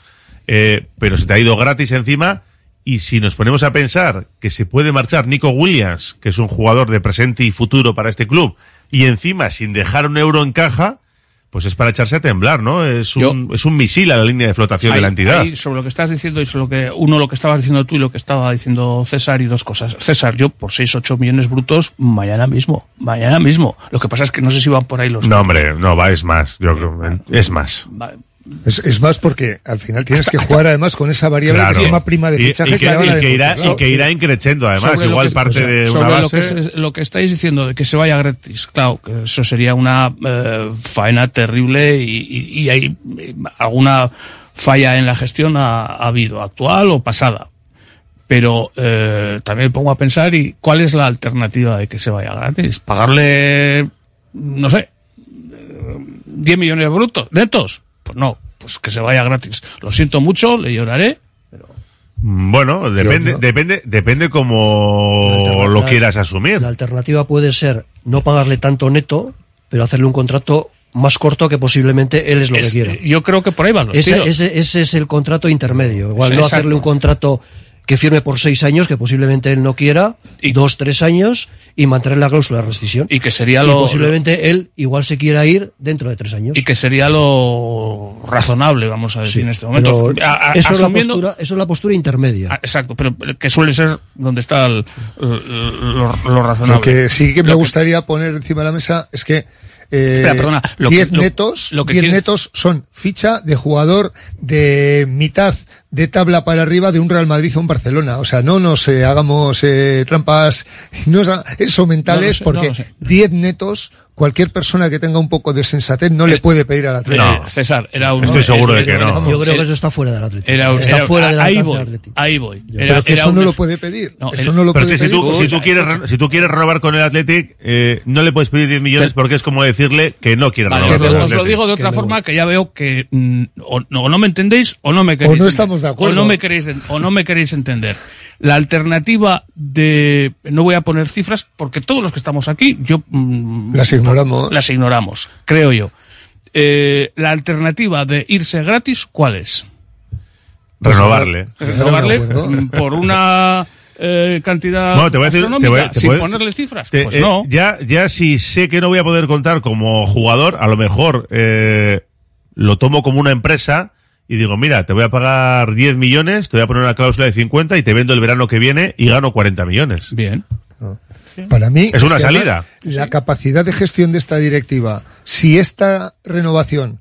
eh, pero se te ha ido gratis encima y si nos ponemos a pensar que se puede marchar Nico Williams, que es un jugador de presente y futuro para este club, y encima sin dejar un euro en caja, pues es para echarse a temblar, ¿no? Es un, es un misil a la línea de flotación de la entidad. ahí, sobre lo que estás diciendo y sobre lo que uno lo que estabas diciendo tú y lo que estaba diciendo César y dos cosas. César, yo por 6, 8 millones brutos mañana mismo, mañana mismo. Lo que pasa es que no sé si van por ahí los No, hombre, no, va, es más, yo creo, es más. Es, es más porque al final tienes que jugar además con esa variable que se llama prima de fichaje y, que, a y que irá, y que irá increciendo además, Sobre igual que- parte o sea, de sobre una lo base. que, es- lo que estáis diciendo de que se vaya gratis, claro, que eso sería una eh, faena terrible y, y- y hay eh, alguna falla en la gestión ha, ha habido, actual o pasada. Pero eh, también me pongo a pensar, ¿y cuál es la alternativa de que se vaya gratis? ¿Pagarle, no sé, eh, 10 millones brutos, netos? Pues no, pues que se vaya gratis. Lo siento mucho, le lloraré. Mm, Bueno, depende, yo- depende, depende como lo quieras asumir. La alternativa puede ser no pagarle tanto neto, pero hacerle un contrato más corto que posiblemente él es lo Es- que quiera. Yo creo que por ahí van los Ese, tiros. ese, ese es el contrato intermedio. Igual no Exacto. hacerle un contrato que firme por seis años, que posiblemente él no quiera, dos, tres años, y mantener la cláusula de rescisión. Y que sería Y lo- posiblemente él igual se quiera ir dentro de tres años. Y que sería lo razonable, vamos a decir, en este momento. Pero A- a- eso, es la postura, eso es la postura intermedia. Ah, Exacto, pero que suele ser donde está el- lo, lo razonable. Lo que sí que me Lo gustaría poner encima de la mesa es que eh, Espera, perdona, lo que- 10 lo- netos, lo que 10 quieres- netos son ficha de jugador de mitad de tabla para arriba de un Real Madrid o un Barcelona. O sea, no nos eh, hagamos eh, trampas [laughs] no eso mentales No lo sé, porque no lo sé. 10 netos, cualquier persona que tenga un poco de sensatez no Eh, le puede pedir al Atlético. No, César, era un. Estoy seguro de era- que no. Yo creo que eso está fuera del Atlético. Era, está era- fuera del ahí voy, Atlético. ahí voy. Pero Era- que era eso no un- lo puede pedir. No, eso el- no lo Pero puede que si pedir. tú, si tú quieres, re- si tú quieres renovar con el Athletic, eh, no le puedes pedir 10 millones porque es como decirle que no quieres Vale, renovar os con lo, el os lo digo de otra forma que ya veo que mm, o, no, o no me entendéis o no me queréis. no entender. Estamos de acuerdo. O no me queréis o no me queréis entender. La alternativa de no voy a poner cifras porque todos los que estamos aquí yo mm, Las ignoramos. las ignoramos, creo yo. Eh, la alternativa de irse gratis, ¿cuál es? Renovarle. Renovarle mm, por una eh, cantidad No, te voy a decir, te astronómica, voy a- te sin ponerle cifras. te- pues eh, no. Ya, ya si sé que no voy a poder contar como jugador, a lo mejor eh, lo tomo como una empresa y digo, mira, te voy a pagar 10 millones, te voy a poner una cláusula de 50 y te vendo el verano que viene y gano 40 millones. Bien. Para mí Es una que además salida. La capacidad de gestión de esta directiva, si esta renovación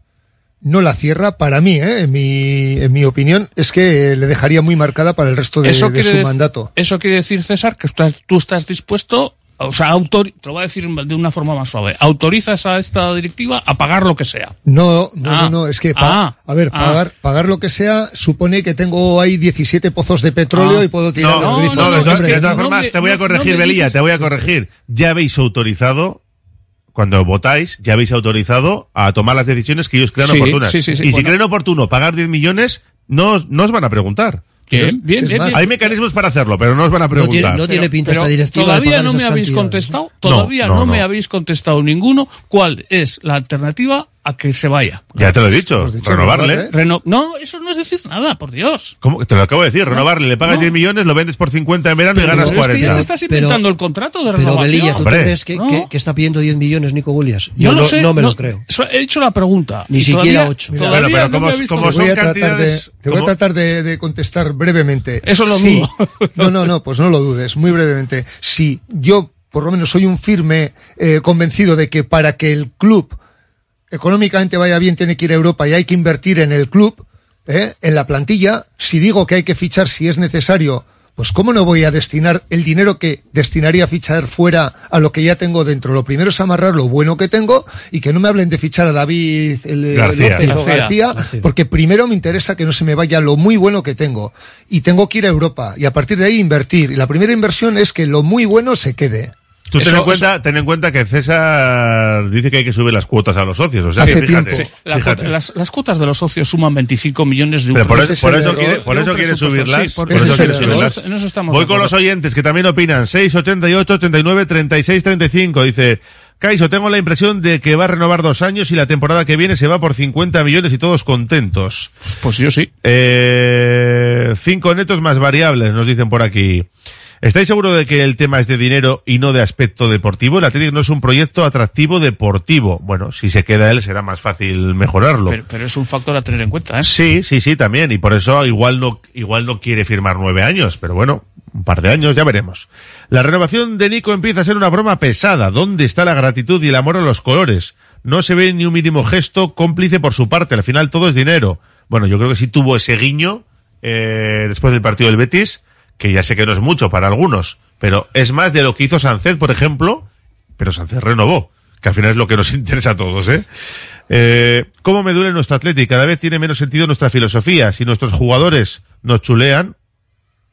no la cierra, para mí, ¿eh? en, mi, en mi opinión, es que le dejaría muy marcada para el resto de, de su mandato. Eso quiere decir, César, que tú estás, tú estás dispuesto, o sea, autor, te lo voy a decir de una forma más suave, autorizas a esta directiva a pagar lo que sea. No, no, Ah. no, no, es que, pa- Ah. a ver, Ah. pagar, pagar lo que sea supone que tengo ahí 17 pozos de petróleo Ah. y puedo tirar No, al grifo. no, de todas, Hombre, de todas no formas, me- te voy a no- corregir, no Belía, te voy a corregir. Ya habéis autorizado, cuando votáis, ya habéis autorizado a tomar las decisiones que ellos crean Sí, oportunas. sí, sí, sí. y si Bueno. creen oportuno pagar 10 millones, no, os- no os van a preguntar. Bien, bien, bien, más, bien. Hay mecanismos para hacerlo, pero no os van a No tiene, preguntar. no tiene pinta esta directiva. todavía no me habéis cantidades. contestado, todavía No, no, no, me habéis contestado ninguno cuál es la alternativa a que se vaya. Ya te lo he dicho, dicho renovarle. renovarle. Reno- no, eso no es decir nada, por Dios. ¿Cómo? Te lo acabo de decir, renovarle, le pagas No. 10 millones, lo vendes por 50 en verano y ganas Pero es que ya 40. te estás Pero- inventando el contrato de Pero renovación. Belilla, ¿tú Hombre. crees que, No. que- que está pidiendo 10 millones Nico Williams? Yo Yo no, no, sé, no me lo creo. He hecho la pregunta. Ni siquiera todavía- ocho. Mira, todavía Bueno, pero no como- como son de, te voy a tratar de, de contestar brevemente. Eso lo Sí. dudo. [laughs] No, no, no, pues no lo dudes, muy brevemente. Si yo, por lo menos, soy un firme eh, convencido de que para que el club económicamente vaya bien tiene que ir a Europa y hay que invertir en el club, ¿eh? en la plantilla, si digo que hay que fichar si es necesario, pues cómo no voy a destinar el dinero que destinaría a fichar fuera a lo que ya tengo dentro. Lo primero es amarrar lo bueno que tengo y que no me hablen de fichar a David el, el García. López o García. García, porque primero me interesa que no se me vaya lo muy bueno que tengo y tengo que ir a Europa y a partir de ahí invertir. Y la primera inversión es que lo muy bueno se quede. Tú ten Eso- en, cuenta, ten en cuenta que César dice que hay que subir las cuotas a los socios. O sea, Hace que fíjate, tiempo. La fíjate. las, las cuotas de los socios suman 25 millones de Pero euros. por Ese eso, es por eso quiere, por eso quiere subirlas. sí, por por eso quiere subirlas. En eso estamos Voy con los oyentes que también opinan. 6, 88, 89, 36, 35. Dice, Caiso, tengo la impresión de que va a renovar dos años y la temporada que viene se va por 50 millones y todos contentos. Pues yo sí. Eh, cinco netos más variables, nos dicen por aquí. ¿Estáis seguros de que el tema es de dinero y no de aspecto deportivo? El Atlético no es un proyecto atractivo deportivo. Bueno, si se queda él será más fácil mejorarlo. Pero, pero es un factor a tener en cuenta, ¿eh? Sí, sí, sí, también. Y por eso igual no, igual no quiere firmar nueve años, pero bueno, un par de años ya veremos. La renovación de Nico empieza a ser una broma pesada. ¿Dónde está la gratitud y el amor a los colores? No se ve ni un mínimo gesto cómplice por su parte. Al final todo es dinero. Bueno, yo creo que sí tuvo ese guiño eh, después del partido del Betis, que ya sé que no es mucho para algunos, pero es más de lo que hizo Sánchez, por ejemplo, pero Sánchez renovó, que al final es lo que nos [laughs] interesa a todos, ¿eh? Eh, ¿Cómo me duele nuestro Atlético? Cada vez tiene menos sentido nuestra filosofía. Si nuestros jugadores nos chulean,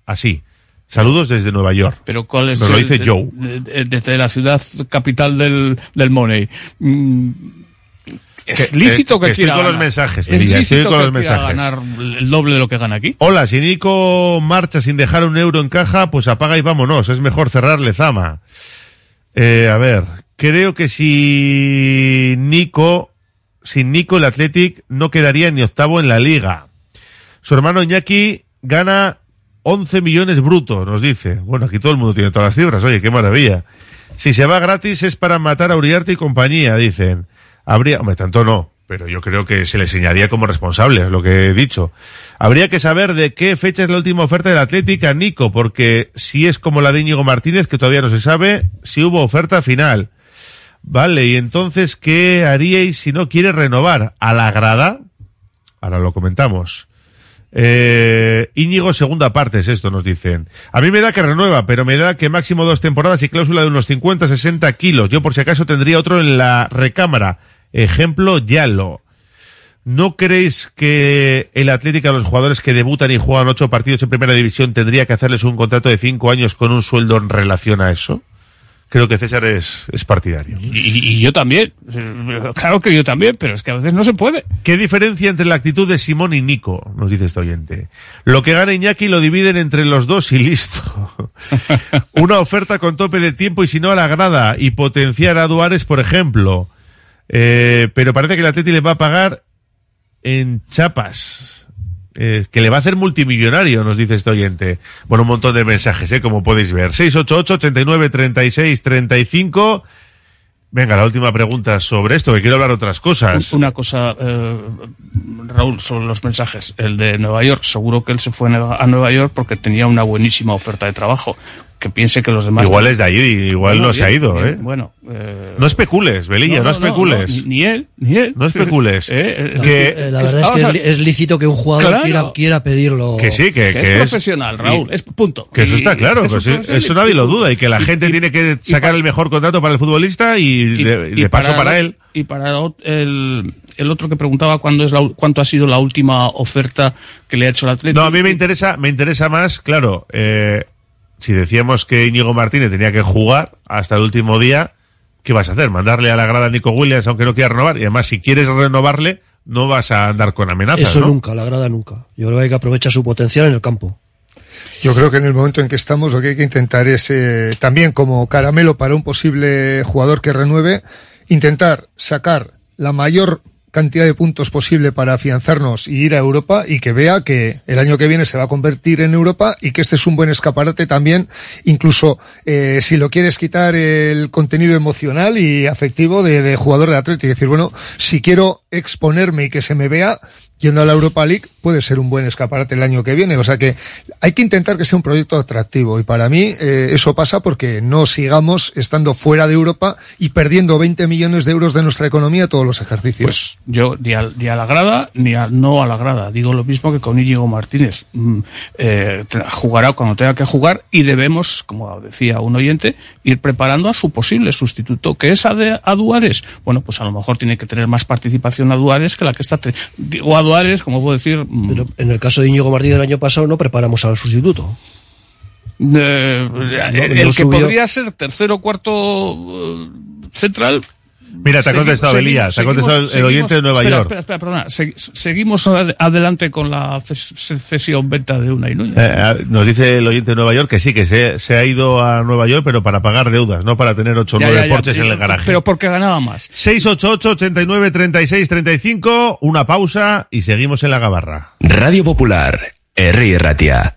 así. Saludos desde Nueva York. Pero ¿cuál es Nos lo dice Joe. de- de- desde la ciudad capital del, del Money. Mm, ¿Es Que- lícito que- que, que quiera estoy con los mensajes, ¿Es estoy lícito con que los quiera mensajes. ganar el doble de lo que gana aquí? Hola, si Nico marcha sin dejar un euro en caja, pues apaga y vámonos. Es mejor cerrarle zama. Eh, a ver, creo que si Nico, sin Nico el Athletic no quedaría ni octavo en la liga. Su hermano Iñaki gana 11 millones brutos, nos dice. Bueno, aquí todo el mundo tiene todas las cifras, oye, qué maravilla. Si se va gratis es para matar a Uriarte y compañía, dicen. Habría, hombre, tanto no, pero yo creo que se le enseñaría como responsable, es lo que he dicho. Habría que saber de qué fecha es la última oferta del Atlético a Nico, porque si es como la de Íñigo Martínez, que todavía no se sabe, si hubo oferta final. Vale, y entonces, ¿qué haríais si no quiere renovar? ¿A la grada? Ahora lo comentamos. Eh, Íñigo, segunda parte es esto, nos dicen. A mí me da que renueva, pero me da que máximo dos temporadas y cláusula de unos 50, 60 kilos. Yo por si acaso tendría otro en la recámara. Ejemplo, Yalo. ¿No creéis que el Atlético a los jugadores que debutan y juegan ocho partidos en primera división tendría que hacerles un contrato de cinco años con un sueldo en relación a eso? Creo que César es, es partidario. Y, y yo también. Claro que yo también, pero es que a veces no se puede. ¿Qué diferencia entre la actitud de Simón y Nico? Nos dice este oyente. Lo que gana Iñaki lo dividen entre los dos y listo. [laughs] Una oferta con tope de tiempo y si no a la grada y potenciar a Duares, por ejemplo. Eh, pero parece que el Atleti le va a pagar en chapas. Eh, que le va a hacer multimillonario, nos dice este oyente. Bueno, un montón de mensajes, eh, como podéis ver. 688 89 36 35 Venga, la última pregunta sobre esto, que quiero hablar otras cosas. Una cosa, eh, Raúl, sobre los mensajes. El de Nueva York, seguro que él se fue a Nueva York porque tenía una buenísima oferta de trabajo. Que piense que los demás. Igual es de allí, igual Bueno, no se ha ido, bien, ¿eh? Bueno, eh, No especules, Belilla, no, especules. ni, ni él, ni él. No especules. Eh, que, Eh, la verdad es que a es, lícito que un jugador Claro. quiera, quiera pedirlo. que sí, que, que que es profesional, Raúl, y- es punto. Que eso está claro, es pues, eso nadie lo duda, y que la y- gente y- tiene que sacar el mejor contrato para el futbolista y, y- de, y de paso para él. Y para el, el otro que preguntaba cuándo es la, cuánto ha sido la última oferta que le ha hecho el Atlético. No, a mí me interesa, me interesa más, claro, eh, si decíamos que Íñigo Martínez tenía que jugar hasta el último día, ¿qué vas a hacer? ¿Mandarle a la grada a Nico Williams aunque no quiera renovar? Y además, si quieres renovarle, no vas a andar con amenazas, Eso ¿no? nunca, la grada nunca. Yo creo que hay que aprovechar su potencial en el campo. Yo creo que en el momento en que estamos lo que hay que intentar es eh, también como caramelo para un posible jugador que renueve, intentar sacar la mayor cantidad de puntos posible para afianzarnos y ir a Europa y que vea que el año que viene se va a convertir en Europa y que este es un buen escaparate también, incluso eh, si lo quieres quitar el contenido emocional y afectivo de, de jugador de Atlético. Es decir, bueno, si quiero exponerme y que se me vea yendo a la Europa League, puede ser un buen escaparate el año que viene. O sea que hay que intentar que sea un proyecto atractivo y para mí eh, eso pasa porque no sigamos estando fuera de Europa y perdiendo 20 millones de euros de nuestra economía todos los ejercicios. Pues yo ni a, ni la grada ni a, no a la grada. Digo lo mismo que con Íñigo Martínez. Mm, eh, jugará cuando tenga que jugar y debemos, como decía un oyente, ir preparando a su posible sustituto, que es a, de, a Duares. Bueno, pues a lo mejor tiene que tener más participación a Duares que la que está. Digo a Como puedo decir. mm, Pero en el caso de Íñigo Martínez del año pasado no preparamos al sustituto. eh, el, no que podría ser tercero o cuarto eh, central. Mira, te ha Segui- contestado Belía, te ha seguimos- contestado el seguimos- oyente de Nueva espera, York. Espera, espera, perdona. Se- seguimos ad- adelante con la ces- cesión-venta de una y Núñez. Eh, nos dice el oyente de Nueva York que sí, que se, se ha ido a Nueva York, pero para pagar deudas, no para tener 8 o Ya, 9 ya, ya, porches en el garaje. Pero porque ganaba más. 688 89 36 35 una pausa y seguimos en la gabarra. Radio Popular, Herri Ratia.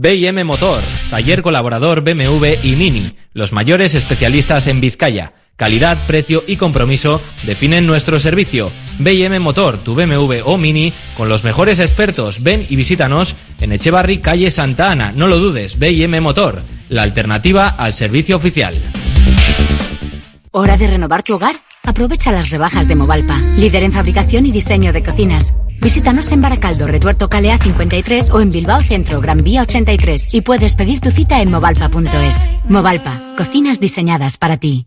BM Motor, taller colaborador BMW y Mini, los mayores especialistas en Vizcaya. Calidad, precio y compromiso definen nuestro servicio. BM Motor, tu BMW o Mini, con los mejores expertos. Ven y visítanos en Echevarri, calle Santa Ana. No lo dudes, BM Motor, la alternativa al servicio oficial. ¿Hora de renovar tu hogar? Aprovecha las rebajas de Movalpa, líder en fabricación y diseño de cocinas. Visítanos en Baracaldo, Retuerto Calea 53 o en Bilbao Centro, Gran Vía 83 y puedes pedir tu cita en movalpa.es. Movalpa, cocinas diseñadas para ti.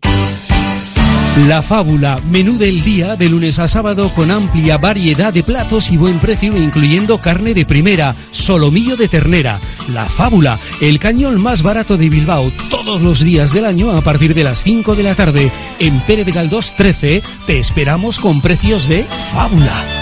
La Fábula, menú del día de lunes a sábado con amplia variedad de platos y buen precio incluyendo carne de primera, solomillo de ternera. La Fábula, el cañón más barato de Bilbao, todos los días del año a partir de las 5 de la tarde. En Pérez de Galdós 13 te esperamos con precios de Fábula.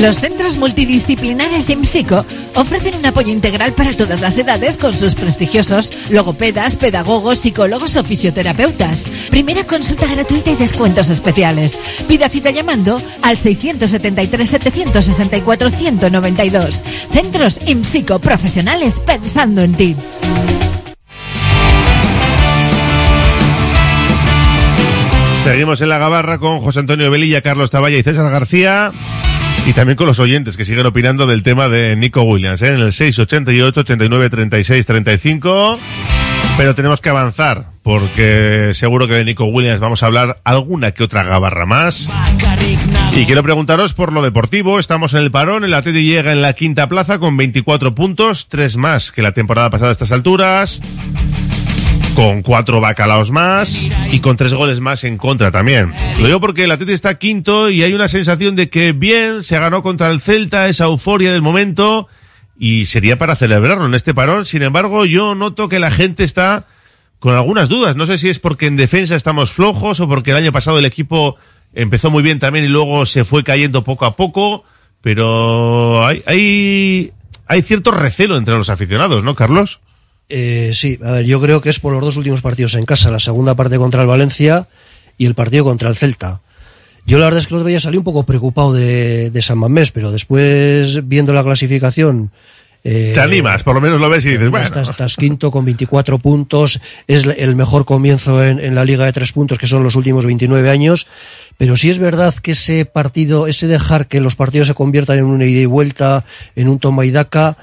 Los centros multidisciplinares IMSICO ofrecen un apoyo integral para todas las edades con sus prestigiosos logopedas, pedagogos, psicólogos o fisioterapeutas. Primera consulta gratuita y descuentos especiales. Pida cita llamando al 673-764-192. Centros IMSICO profesionales pensando en ti. Seguimos en la gabarra con José Antonio Velilla, Carlos Taballa y César García. Y también con los oyentes que siguen opinando del tema de Nico Williams, ¿eh? en el 688 89 36 35. Pero tenemos que avanzar, porque seguro que de Nico Williams vamos a hablar alguna que otra gabarra más. Y quiero preguntaros por lo deportivo. Estamos en el parón, el Atleti llega en la quinta plaza con 24 puntos, tres más que la temporada pasada a estas alturas con cuatro bacalaos más y con tres goles más en contra también. Lo digo porque el Atleti está quinto y hay una sensación de que bien se ganó contra el Celta, esa euforia del momento y sería para celebrarlo en este parón. Sin embargo, yo noto que la gente está con algunas dudas. No sé si es porque en defensa estamos flojos o porque el año pasado el equipo empezó muy bien también y luego se fue cayendo poco a poco, pero hay, hay, hay cierto recelo entre los aficionados, ¿no, Carlos? Eh, sí, a ver, yo creo que es por los dos últimos partidos en casa, la segunda parte contra el Valencia y el partido contra el Celta. Yo la verdad es que el otro día salí un poco preocupado de, de San Mamés, pero después viendo la clasificación... Eh, Te animas, por lo menos lo ves y dices, bueno... Estás, estás quinto con 24 puntos, es el mejor comienzo en, en la liga de tres puntos, que son los últimos 29 años, pero sí es verdad que ese partido, ese dejar que los partidos se conviertan en una ida y vuelta, en un toma y daca,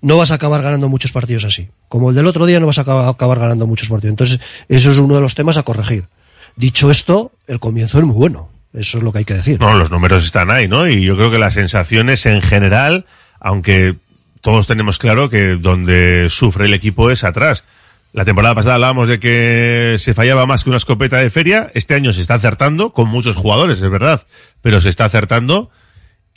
no vas a acabar ganando muchos partidos así. Como el del otro día no vas a acabar, ganando muchos partidos. Entonces, eso es uno de los temas a corregir. Dicho esto, el comienzo es muy bueno. Eso es lo que hay que decir. No, los números están ahí, ¿no? Y yo creo que las sensaciones en general, aunque todos tenemos claro que donde sufre el equipo es atrás. La temporada pasada hablábamos de que se fallaba más que una escopeta de feria. Este año se está acertando con muchos jugadores, es verdad, pero se está acertando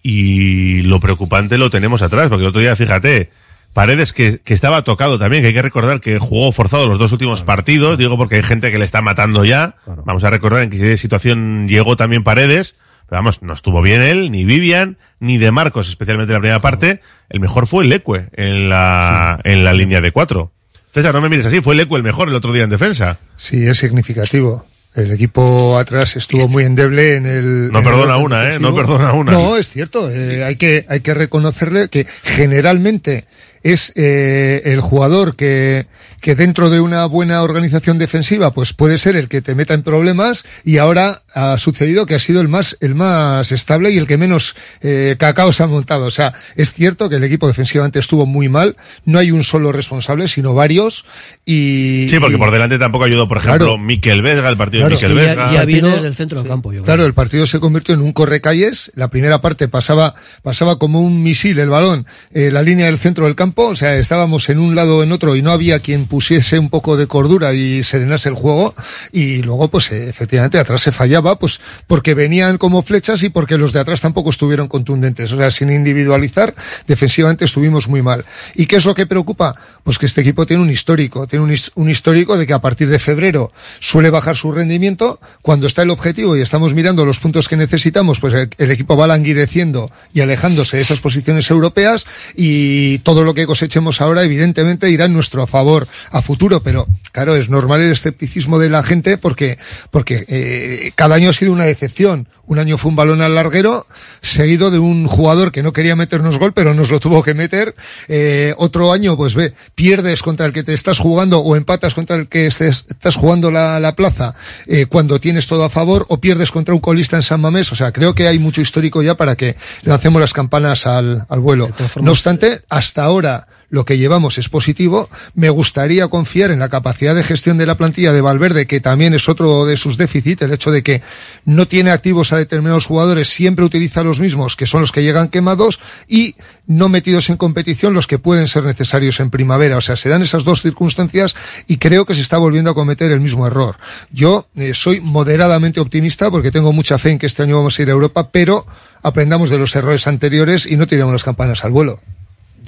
y lo preocupante lo tenemos atrás, porque el otro día, fíjate, Paredes que, que, estaba tocado también, que hay que recordar que jugó forzado los dos últimos partidos, digo porque hay gente que le está matando ya. Vamos a recordar en qué situación llegó también Paredes, pero vamos, no estuvo bien él, ni Vivian, ni de Marcos, especialmente en la primera parte. El mejor fue el Leque en la, en la línea de cuatro. César, no me mires así, fue Lecu el mejor el otro día en defensa. Sí, es significativo. El equipo atrás estuvo muy endeble en el. No en perdona el una, ¿eh? No perdona una. No, es cierto. eh, hay que hay que reconocerle que generalmente es eh, el jugador que que dentro de una buena organización defensiva pues puede ser el que te meta en problemas y ahora ha sucedido que ha sido el más el más estable y el que menos eh, cacao se ha montado. O sea, es cierto que el equipo defensivamente estuvo muy mal. No hay un solo responsable, sino varios. Y Sí, porque y- por delante tampoco ayudó, por ejemplo, Claro. Miquel Vesga, el partido Claro. de Miquel Y Vesga. y viene desde el centro del campo, yo creo. Claro, el partido se convirtió en un correcalles. La primera parte pasaba, pasaba como un misil el balón, eh, la línea del centro del campo. O sea, estábamos en un lado o en otro y no había quien pusiese un poco de cordura y serenase el juego. Y luego, pues eh, efectivamente, atrás se fallaba, pues porque venían como flechas y porque los de atrás tampoco estuvieron contundentes. O sea, sin individualizar, defensivamente estuvimos muy mal. ¿Y qué es lo que preocupa? Pues que este equipo tiene un histórico, tiene un, un histórico de que a partir de febrero suele bajar su rendimiento. Cuando está el objetivo y estamos mirando los puntos que necesitamos, pues el, el equipo va languideciendo y alejándose de esas posiciones europeas y todo lo que cosechemos ahora evidentemente irá en nuestro favor a futuro, pero claro, es normal el escepticismo de la gente porque, porque eh, cada año ha sido una decepción. Un año fue un balón al larguero, seguido de un jugador que no quería meternos gol, pero nos lo tuvo que meter. Eh, otro año, pues ve, pierdes contra el que te estás jugando o empatas contra el que estés- estás jugando la, la plaza eh, cuando tienes todo a favor o pierdes contra un colista en San Mamés. O sea, creo que hay mucho histórico ya para que lancemos las campanas al, al vuelo. No obstante, hasta ahora lo que llevamos es positivo. Me gustaría confiar en la capacidad de gestión de la plantilla de Valverde, que también es otro de sus déficits, el hecho de que no tiene activos a determinados jugadores, siempre utiliza los mismos, que son los que llegan quemados, y no metidos en competición los que pueden ser necesarios en primavera. O sea, se dan esas dos circunstancias y creo que se está volviendo a cometer el mismo error. Yo eh, soy moderadamente optimista porque tengo mucha fe en que este año vamos a ir a Europa, pero aprendamos de los errores anteriores y no tiremos las campanas al vuelo.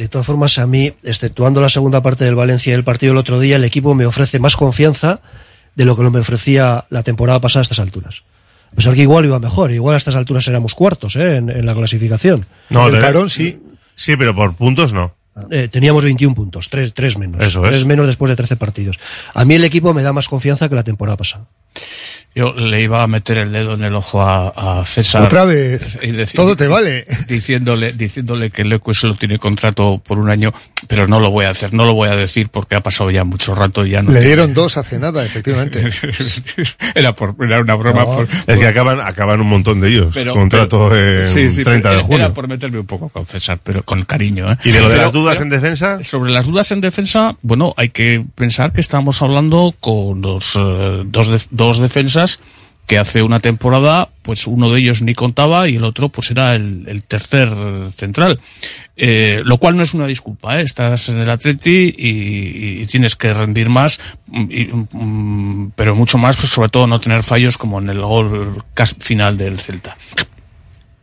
De todas formas, a mí, exceptuando la segunda parte del Valencia y el partido el otro día, el equipo me ofrece más confianza de lo que me ofrecía la temporada pasada a estas alturas. A pesar que igual iba mejor, igual a estas alturas éramos cuartos ¿eh? en, en la clasificación. No, el de- Carón sí. Sí, pero por puntos no. Eh, teníamos 21 puntos, 3, menos. Eso es. 3 menos después de 13 partidos. A mí el equipo me da más confianza que la temporada pasada. Yo le iba a meter el dedo en el ojo a, a César. Otra vez. Y decir- Todo te vale. Diciéndole, diciéndole que Lecu solo tiene contrato por un año, pero no lo voy a hacer, no lo voy a decir porque ha pasado ya mucho rato y ya no. Le tiene- dieron dos hace nada, efectivamente. [laughs] era, por, era una broma. por- Es que acaban, acaban un montón de ellos. pero- Contrato pero- en sí, sí, 30 pero de junio. Era por meterme un poco con César, pero con cariño. ¿eh? ¿Y de lo de Pero- las dudas en defensa? Sobre las dudas en defensa, bueno, hay que pensar que estamos hablando con los eh, dos, def- dos defensas que hace una temporada, pues uno de ellos ni contaba y el otro pues era el, el tercer central. Eh, lo cual no es una disculpa, ¿eh? estás en el Atleti y, y tienes que rendir más, mm, y, mm, pero mucho más, pues sobre todo no tener fallos como en el gol final del Celta.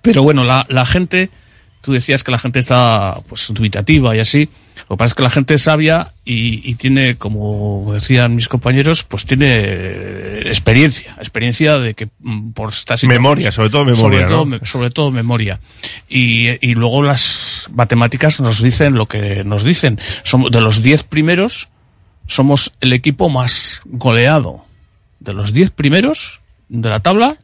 Pero bueno, la, la gente, tú decías que la gente está pues dubitativa y así. Lo que pasa es que la gente es sabia y, y tiene, como decían mis compañeros, pues tiene eh, experiencia, experiencia de que mm, por estas Memoria, sobre todo memoria, sobre todo, sobre todo memoria. Y, y luego las matemáticas nos dicen lo que nos dicen. Somos de los 10 primeros, somos el equipo más goleado. De los 10 primeros de la tabla,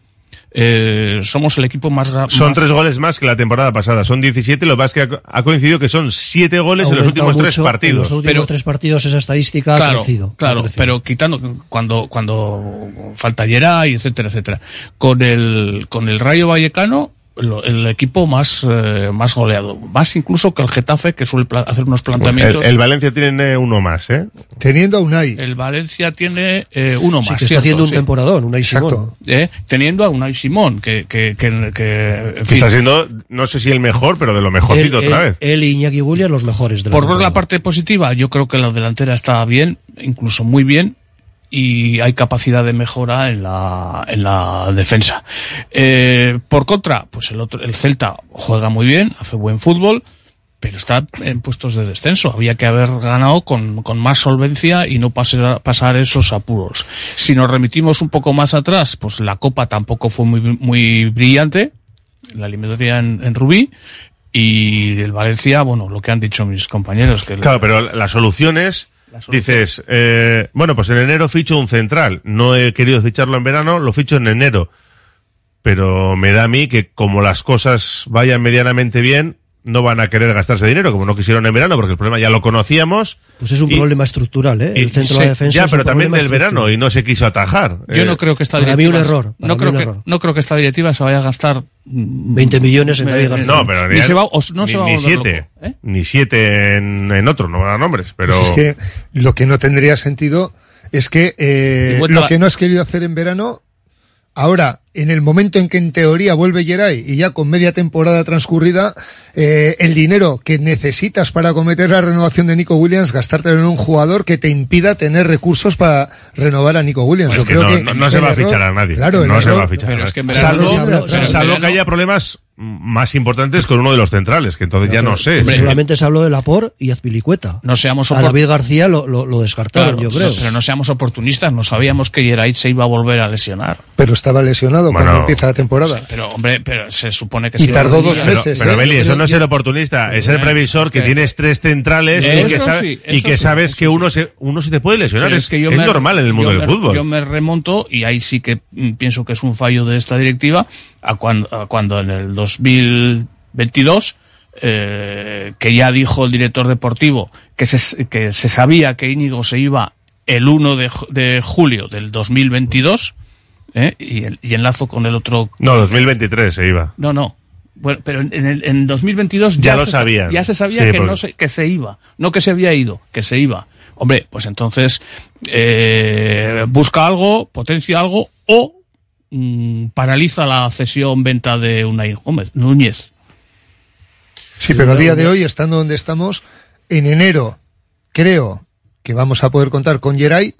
eh, somos el equipo más Son más- tres goles más que la temporada pasada. Son 17. Lo que pasa es que ha- ha coincidido que son siete goles en los últimos tres mucho, En partidos. los últimos Pero- tres partidos esa estadística ha claro, crecido. ha Claro, crecido. pero quitando cuando cuando falta Geray, etcétera, etcétera. Con el con el Rayo Vallecano el equipo más eh, más goleado, más incluso que el Getafe que suele pla- hacer unos Pues el, planteamientos. el Valencia tiene uno más, ¿eh? Teniendo a Unai. El Valencia tiene eh, uno Sí, más. que está cierto, haciendo un sí. temporadón, una Exacto. Eh, Teniendo a Unai Simón, que, que, que, que, en fin, está siendo, no sé si el mejor, pero de lo mejorcito otra vez. él y Iñaki Williams los mejores de la Por ver temporada. la parte positiva, yo creo que la delantera está bien, incluso muy bien, y hay capacidad de mejora en la, en la defensa. Eh, por contra, pues el otro, el Celta juega muy bien, hace buen fútbol, pero está en puestos de descenso. Había que haber ganado con, con más solvencia y no pasar, pasar esos apuros. Si nos remitimos un poco más atrás, pues la Copa tampoco fue muy, muy brillante, la eliminatoria en, en Rubí, y el Valencia, bueno, lo que han dicho mis compañeros, que Claro, pero la solución es dices, eh, bueno, pues en enero ficho un central. No he querido ficharlo en verano, lo ficho en enero. Pero me da a mí que como las cosas vayan medianamente bien, no van a querer gastarse dinero, como no quisieron en verano, porque el problema ya lo conocíamos. Pues es un Y- problema estructural, ¿eh? El centro de defensa. Ya, es un pero también del verano y no se quiso atajar. Yo Eh, no creo que esta para mí directiva. un error, para no, mí creo un que, error. no creo que esta directiva se vaya a gastar. mm, 20 millones en David García. No, pero ni, ni, se va, o no ni, se va a ni siete. loco, ¿eh? Ni siete en, en otro, no voy a dar nombres, pero. Pues es que lo que no tendría sentido es que eh, lo que no has querido hacer en verano, ahora, en el momento en que en teoría vuelve Geray y ya con media temporada transcurrida, eh, el dinero que necesitas para cometer la renovación de Nico Williams, gastártelo en un jugador que te impida tener recursos para renovar a Nico Williams. Pues Yo es que creo no, que no- no se va a fichar a nadie. Claro, no se va a fichar Pero a es que en nadie. verano- salvo, salvo que haya problemas más importantes con uno de los centrales, que entonces ya no sé. Hombre, Solamente se habló de Lapor y Azpilicueta. No seamos A David García lo, lo, lo descartaron, Claro, yo creo. no, pero no seamos oportunistas, no sabíamos que Gerait se iba a volver a lesionar. Pero estaba lesionado Bueno, cuando empieza la temporada. Pero, hombre, pero se supone que Y se iba a tardó dos meses, pero ¿eh? Beli, Yo eso no es ser oportunista, es el previsor que que- tienes tres centrales y que, sabe- sí, y eso que sí, sabes que uno se, uno se te puede lesionar. Pero Es, que yo es me- normal en el mundo del me- fútbol. Yo me remonto, y ahí sí que pienso que es un fallo de esta directiva, a cuando, a cuando en el 2022, eh, que ya dijo el director deportivo que se, que se sabía que Íñigo se iba el 1 de, de julio del 2022, ¿eh? y, el- y enlazo con el otro No, 2023 se iba. no, no. Bueno, pero en el en 2022 Ya ya, lo se, sa- sabían. Ya se sabía Sí, que, porque- no se, que se iba. No que se había ido, que se iba. Hombre, pues entonces eh, busca algo, potencia algo o mm, paraliza la cesión-venta de Unai Gómez, Núñez. Sí, pero a día de hoy, estando donde estamos, en enero creo que vamos a poder contar con Geray.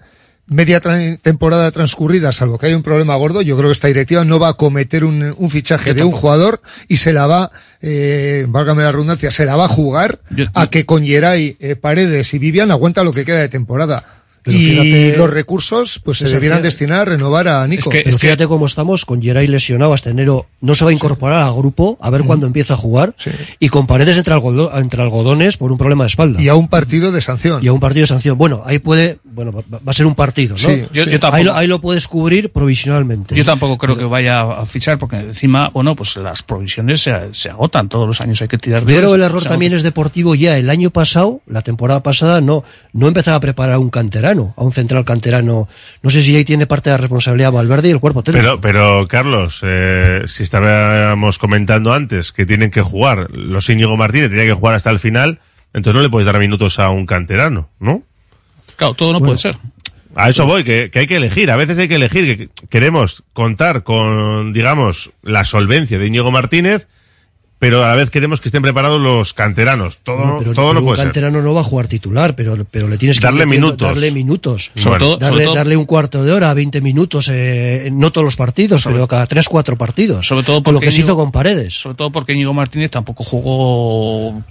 Media tra- temporada transcurrida, salvo que haya un problema gordo, yo creo que esta directiva no va a cometer un, un fichaje de un jugador y se la va, eh, válgame la redundancia, se la va a jugar Yo- a que con Geray, eh, Paredes y Vivian aguanta lo que queda de temporada. Pero y fíjate- los recursos pues se debieran fíjate- destinar a renovar a Nico. que- Pero fíjate cómo estamos con Geray lesionado hasta enero. No se va a incorporar al grupo a ver cuándo empieza a jugar. Y con paredes entre, algodo- entre algodones por un problema de espalda. y a un partido de sanción. Y a un partido de sanción. Bueno, ahí puede. Bueno, va, va a ser un partido, ¿no? Sí, Yo- sí. yo tampoco- ahí, lo, ahí lo puedes cubrir provisionalmente. Yo tampoco creo que vaya a fichar porque encima, bueno, pues las provisiones se, se agotan. Todos los años hay que tirar de que el error también agotan. es deportivo ya. El año pasado, la temporada pasada, no, no empezaba a preparar un canterano, a un central canterano. No sé si ahí tiene parte de la responsabilidad Valverde y el cuerpo técnico. Pero, pero Carlos, eh, si estábamos comentando antes que tienen que jugar, los Íñigo Martínez tenía que jugar hasta el final, entonces no le puedes dar minutos a un canterano, ¿no? Claro, todo no puede ser. A eso voy, que, que hay que elegir. A veces hay que elegir, que queremos contar con, digamos, la solvencia de Íñigo Martínez, pero a la vez queremos que estén preparados los canteranos. Todo, No, pero, todo pero no un puede ser. canterano no va a jugar titular, pero, pero le tienes que Darle metiendo- minutos. Darle minutos. Sobre todo- darle, sobre todo- darle un cuarto de hora, 20 minutos, eh, no todos los partidos, pero cada 3, 4 partidos. Sobre todo con lo que se hizo con Paredes. Sobre todo porque Íñigo Martínez tampoco jugó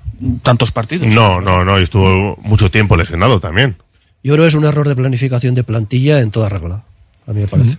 tantos partidos. No, no, no, y estuvo mucho tiempo lesionado también. Yo creo que es un error de planificación de plantilla en toda regla, a mí me parece.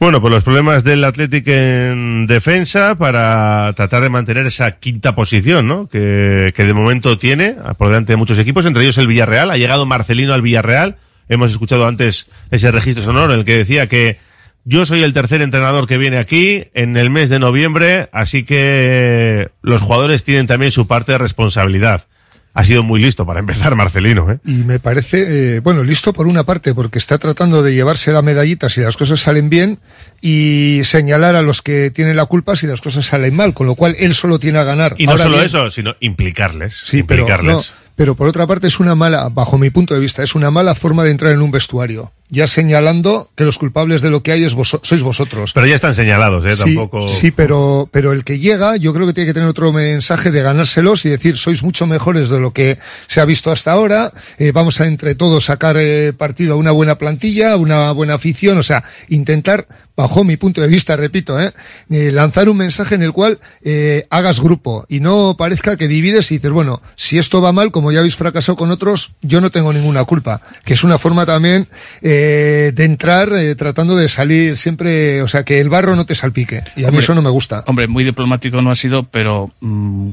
Bueno, pues los problemas del Athletic en defensa para tratar de mantener esa quinta posición, ¿no? Que, que de momento tiene por delante de muchos equipos, entre ellos el Villarreal. Ha llegado Marcelino al Villarreal. Hemos escuchado antes ese registro sonoro en el que decía que yo soy el tercer entrenador que viene aquí en el mes de noviembre, así que los jugadores tienen también su parte de responsabilidad. Ha sido muy listo para empezar Marcelino, ¿eh? Y me parece, eh, bueno, listo por una parte, porque está tratando de llevarse la medallita si las cosas salen bien y señalar a los que tienen la culpa si las cosas salen mal, con lo cual él solo tiene a ganar. Y no Ahora solo bien, eso, sino implicarles. Sí, pero, implicarles. no, pero por otra parte es una mala, bajo mi punto de vista, es una mala forma de entrar en un vestuario. Ya señalando que los culpables de lo que hay es vos, sois vosotros. Pero ya están señalados, ¿eh? Sí, Tampoco. sí, pero, pero el que llega, yo creo que tiene que tener otro mensaje de ganárselos y decir, sois mucho mejores de lo que se ha visto hasta ahora, eh, vamos a entre todos sacar eh, partido a una buena plantilla, a una buena afición, o sea, intentar, bajo mi punto de vista, repito, eh, eh, lanzar un mensaje en el cual eh, hagas grupo y no parezca que divides y dices, bueno, si esto va mal, como ya habéis fracasado con otros, yo no tengo ninguna culpa, que es una forma también eh, de, de entrar eh, tratando de salir siempre, o sea, que el barro no te salpique. Y a mí eso no me gusta. Hombre, muy diplomático no ha sido, pero mm,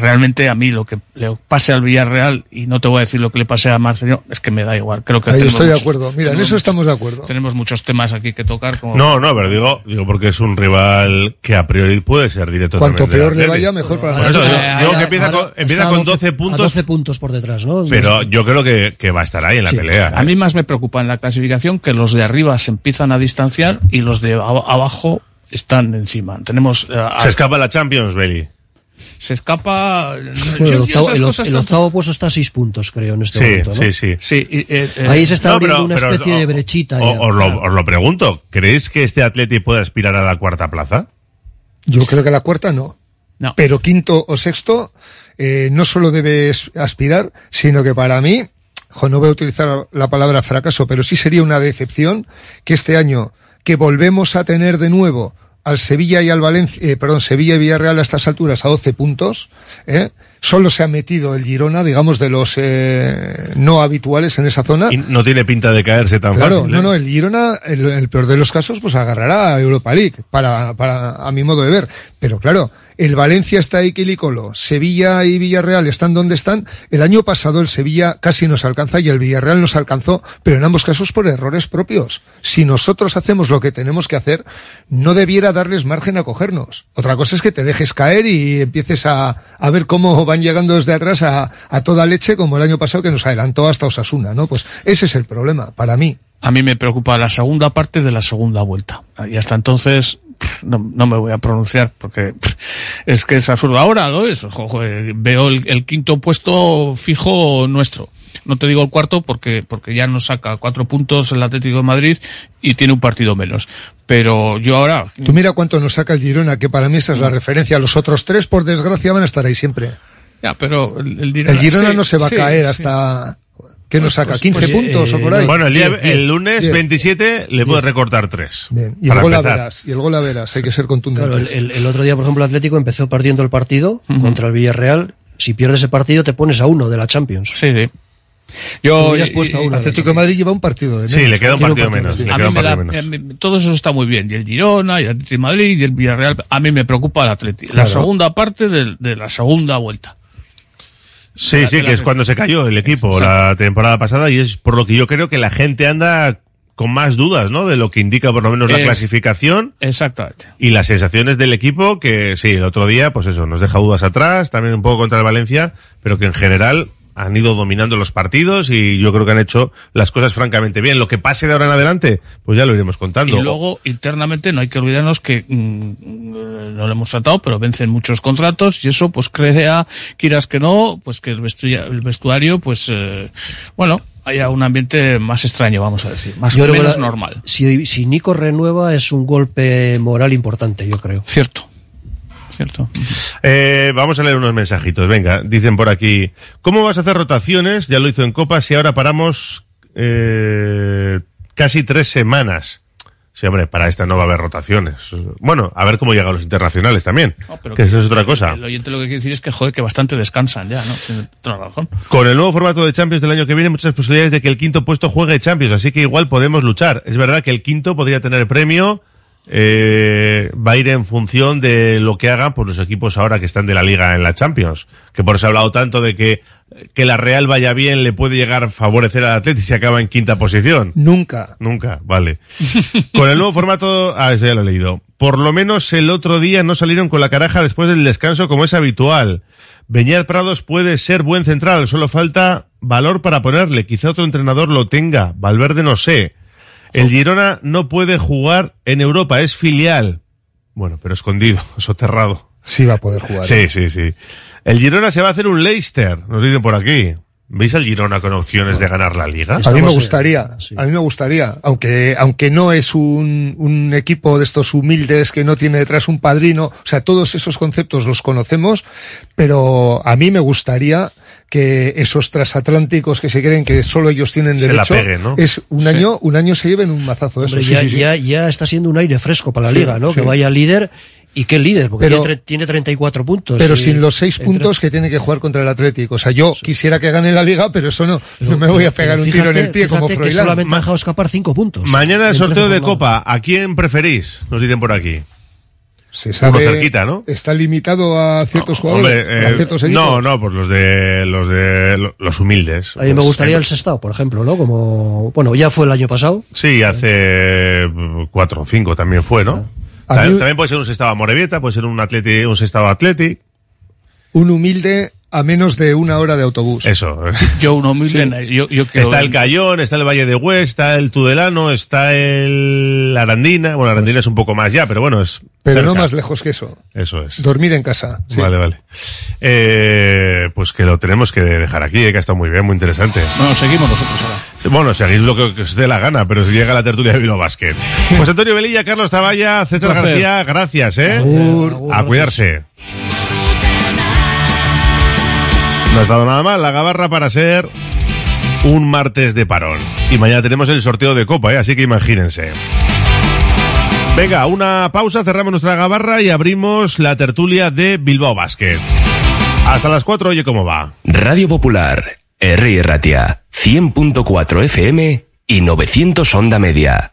realmente a mí lo que le pase al Villarreal, y no te voy a decir lo que le pase a Marcelino, es que me da igual. Creo que Ahí estoy de acuerdo. Mira, en eso estamos de acuerdo. Tenemos muchos temas aquí que tocar. Como No, no, pero digo, digo porque es un rival que a priori puede ser directo. Cuanto peor le vaya, mejor para Por eso, digo- que empieza ahora con, empieza con 12 a puntos, 12 puntos por detrás, ¿no? pero yo creo que, que va a estar ahí en la Sí. pelea. A mí más me preocupa en la clasificación que los de arriba se empiezan a distanciar y los de ab- abajo están encima. Tenemos eh, a- Se escapa la Champions, Belly. se escapa. Bueno, yo- el, octavo, el- octavo puesto está a 6 puntos, creo, en este Sí, momento. ¿no? sí, sí. Sí, y, eh, eh, Ahí se está No, abriendo pero- una pero especie os- de brechita. o- ya. os, lo, os lo pregunto, ¿creéis que este Atleti puede aspirar a la cuarta plaza? Yo creo que la cuarta no. No. Pero quinto o sexto eh, no solo debes aspirar, sino que para mí, no voy a utilizar la palabra fracaso, pero sí sería una decepción que este año que volvemos a tener de nuevo al Sevilla y al Valencia, eh, perdón, Sevilla y Villarreal a estas alturas a 12 puntos, ¿eh? Solo se ha metido el Girona, digamos, de los eh, no habituales en esa zona. Y no tiene pinta de caerse tan Claro, fácil. no, ¿eh? no, el Girona, en el peor de los casos, pues agarrará a Europa League, para, para, a mi modo de ver. Pero claro, el Valencia está ahí quilicolo, Sevilla y Villarreal están donde están. El año pasado el Sevilla casi nos alcanza y el Villarreal nos alcanzó, pero en ambos casos por errores propios. Si nosotros hacemos lo que tenemos que hacer, no debiera darles margen a cogernos. Otra cosa es que te dejes caer y empieces a, a ver cómo van llegando desde atrás a, a toda leche, como el año pasado que nos adelantó hasta Osasuna, ¿no? Pues ese es el problema, para mí. A mí me preocupa la segunda parte de la segunda vuelta. Y hasta entonces no, no me voy a pronunciar porque es que es absurdo. Ahora lo es. eh, veo el, el quinto puesto fijo nuestro. No te digo el cuarto porque, porque ya nos saca cuatro puntos el Atlético de Madrid y tiene un partido menos. Pero yo ahora, Tú mira cuánto nos saca el Girona, que para mí esa es la referencia. Los otros tres, por desgracia, van a estar ahí siempre. Ya, pero el, el El Girona sí, no se va sí, a caer sí. hasta... ¿Qué nos Pues- saca? pues- ¿15 pues, puntos eh, o por ahí? Bueno, el, día, Diez, el lunes diez. 27 le puede recortar 3. Bien, y el gol a veras, y el gol a veras, hay que ser contundentes. Claro, el, el- el otro día, por ejemplo, el Atlético empezó perdiendo el partido contra el Villarreal. Si pierdes ese partido, te pones a uno de la Champions. Sí, sí. Yo, hubieras puesto a uno de la Atlético de Madrid lleva un partido de Sí, menos. le queda un Tiene partido menos. Le a queda mí un me da- partido menos. eh, me- todo eso está muy bien. Y el Girona, y el Atlético de Madrid, y el Villarreal. A mí me preocupa el Atlético. La Claro. segunda parte de, de la segunda vuelta. Sí, sí, que es cuando se cayó el equipo Exacto. la temporada pasada y es por lo que yo creo que la gente anda con más dudas, ¿no? De lo que indica por lo menos la Es- clasificación Exactamente. y las sensaciones del equipo que sí, el otro día, pues eso, nos deja dudas atrás, también un poco contra el Valencia, pero que en general han ido dominando los partidos y yo creo que han hecho las cosas francamente bien. Lo que pase de ahora en adelante, pues ya lo iremos contando. Y luego, internamente, no hay que olvidarnos que mm, no lo hemos tratado, pero vencen muchos contratos y eso, pues, crea, quieras que no, pues que el vestuario, el vestuario pues, eh, bueno, haya un ambiente más extraño, vamos a decir, más Yo creo que menos la- normal. Si, si Nico renueva, es un golpe moral importante, yo creo. Cierto. Cierto. Eh, vamos a leer unos mensajitos. Venga, dicen por aquí. ¿Cómo vas a hacer rotaciones? Ya lo hizo en Copas y ahora paramos eh, casi tres semanas. Sí, hombre, para esta no va a haber rotaciones. Bueno, a ver cómo llegan los internacionales también. No, pero que eso es otra cosa. El oyente lo que quiere decir es que, joder, que bastante descansan ya, ¿no? Tiene toda la razón. Con el nuevo formato de Champions del año que viene, muchas posibilidades de que el quinto puesto juegue Champions, así que igual podemos luchar. Es verdad que el quinto podría tener premio, eh, va a ir en función de lo que hagan pues, los equipos ahora que están de la liga en la Champions. Que por eso he hablado tanto de que, que la Real vaya bien le puede llegar a favorecer al Atleti si acaba en quinta posición. Nunca. Nunca, vale. [laughs] Con el nuevo formato, ah, eso ya lo he leído. Por lo menos el otro día no salieron con la caraja después del descanso como es habitual. Beñat Prados puede ser buen central, solo falta valor para ponerle. Quizá otro entrenador lo tenga. Valverde no sé. El Girona no puede jugar en Europa, es filial. Bueno, pero escondido, [laughs] soterrado. Sí va a poder jugar. Sí, sí, sí. El Girona se va a hacer un Leicester, nos dicen por aquí. ¿Veis al Girona con opciones de ganar la liga? A mí me gustaría, sí. a mí me gustaría, aunque, aunque no es un, un equipo de estos humildes que no tiene detrás un padrino, o sea, todos esos conceptos los conocemos, pero a mí me gustaría que esos transatlánticos que se creen que solo ellos tienen Se la derecho, peguen, ¿no? es un año, un año se lleven un mazazo de eso. Hombre, sí, ya, sí, sí. ya, ya está siendo un aire fresco para la Sí, liga, ¿no? sí. Que vaya líder ¿Y qué líder? Porque Pero- tiene, tiene 34 puntos. Pero y- sin los seis entre- puntos que tiene que jugar contra el Atlético. O sea, yo quisiera que gane la liga, pero eso no. no me voy a pegar un tiro en el pie como Froilán. solamente ha dejado escapar 5 puntos. Mañana el sorteo 13 de. Copa. ¿A quién preferís? Nos dicen por aquí. Se sabe, Uno cerquita, ¿no? Está limitado a ciertos jugadores. Hombre, a eh, ciertos equipos. no, no, pues los de los de lo- los humildes. A mí me gustaría eh, el Sestao, por ejemplo, ¿no? Como, bueno, ya fue el año pasado. Sí, hace mm, cuatro o cinco también fue, ¿no? También, mí- también puede ser un sestado Morevieta, puede ser un atleti, un sestado Atleti. Un humilde a menos de una hora de autobús. Eso. Yo un humilde, yo, yo quiero- Está el Cayón, está el Valle de Hue, está el Tudelano, está el Arandina. Bueno, Arandina es un poco más ya, pero bueno, es. Pero no más lejos que eso. Eso es. Dormir en casa. sí. Vale, vale. Eh, pues que lo tenemos que dejar aquí, eh, que ha estado muy bien, muy interesante. Bueno, seguimos nosotros ahora. Bueno, seguís lo que, os dé la gana, pero si llega la tertulia de Vino Basket. Pues Antonio Velilla, Carlos Taballa, César. García, gracias, ¿eh? Agur. A cuidarse. No ha estado nada mal la gabarra para ser un martes de parón. Y mañana tenemos el sorteo de Copa, ¿eh? Así que imagínense. Venga, una pausa, cerramos nuestra gabarra y abrimos la tertulia de Bilbao Basket. Hasta las 4, oye cómo va. Radio Popular, R. Ratia, 100.4 FM y 900 Onda Media.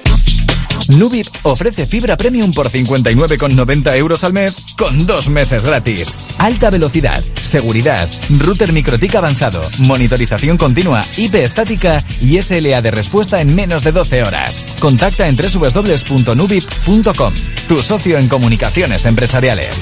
Nubip ofrece fibra premium por 59,90 euros al mes con dos meses gratis. Alta velocidad, seguridad, router microtic avanzado, monitorización continua, IP estática y SLA de respuesta en menos de 12 horas. Contacta en www.nubip.com, tu socio en comunicaciones empresariales.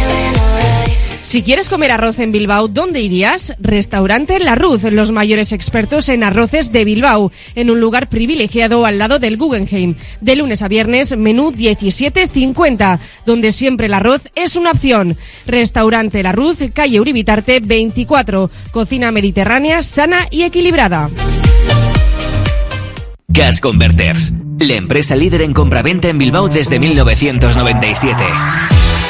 Si quieres comer arroz en Bilbao, ¿dónde irías? Restaurante La Ruz, los mayores expertos en arroces de Bilbao, en un lugar privilegiado al lado del Guggenheim. De lunes a viernes, menú 17.50, donde siempre el arroz es una opción. Restaurante La Ruz, calle Uribitarte 24, cocina mediterránea, sana y equilibrada. Gas Converters, la empresa líder en compraventa en Bilbao desde 1997.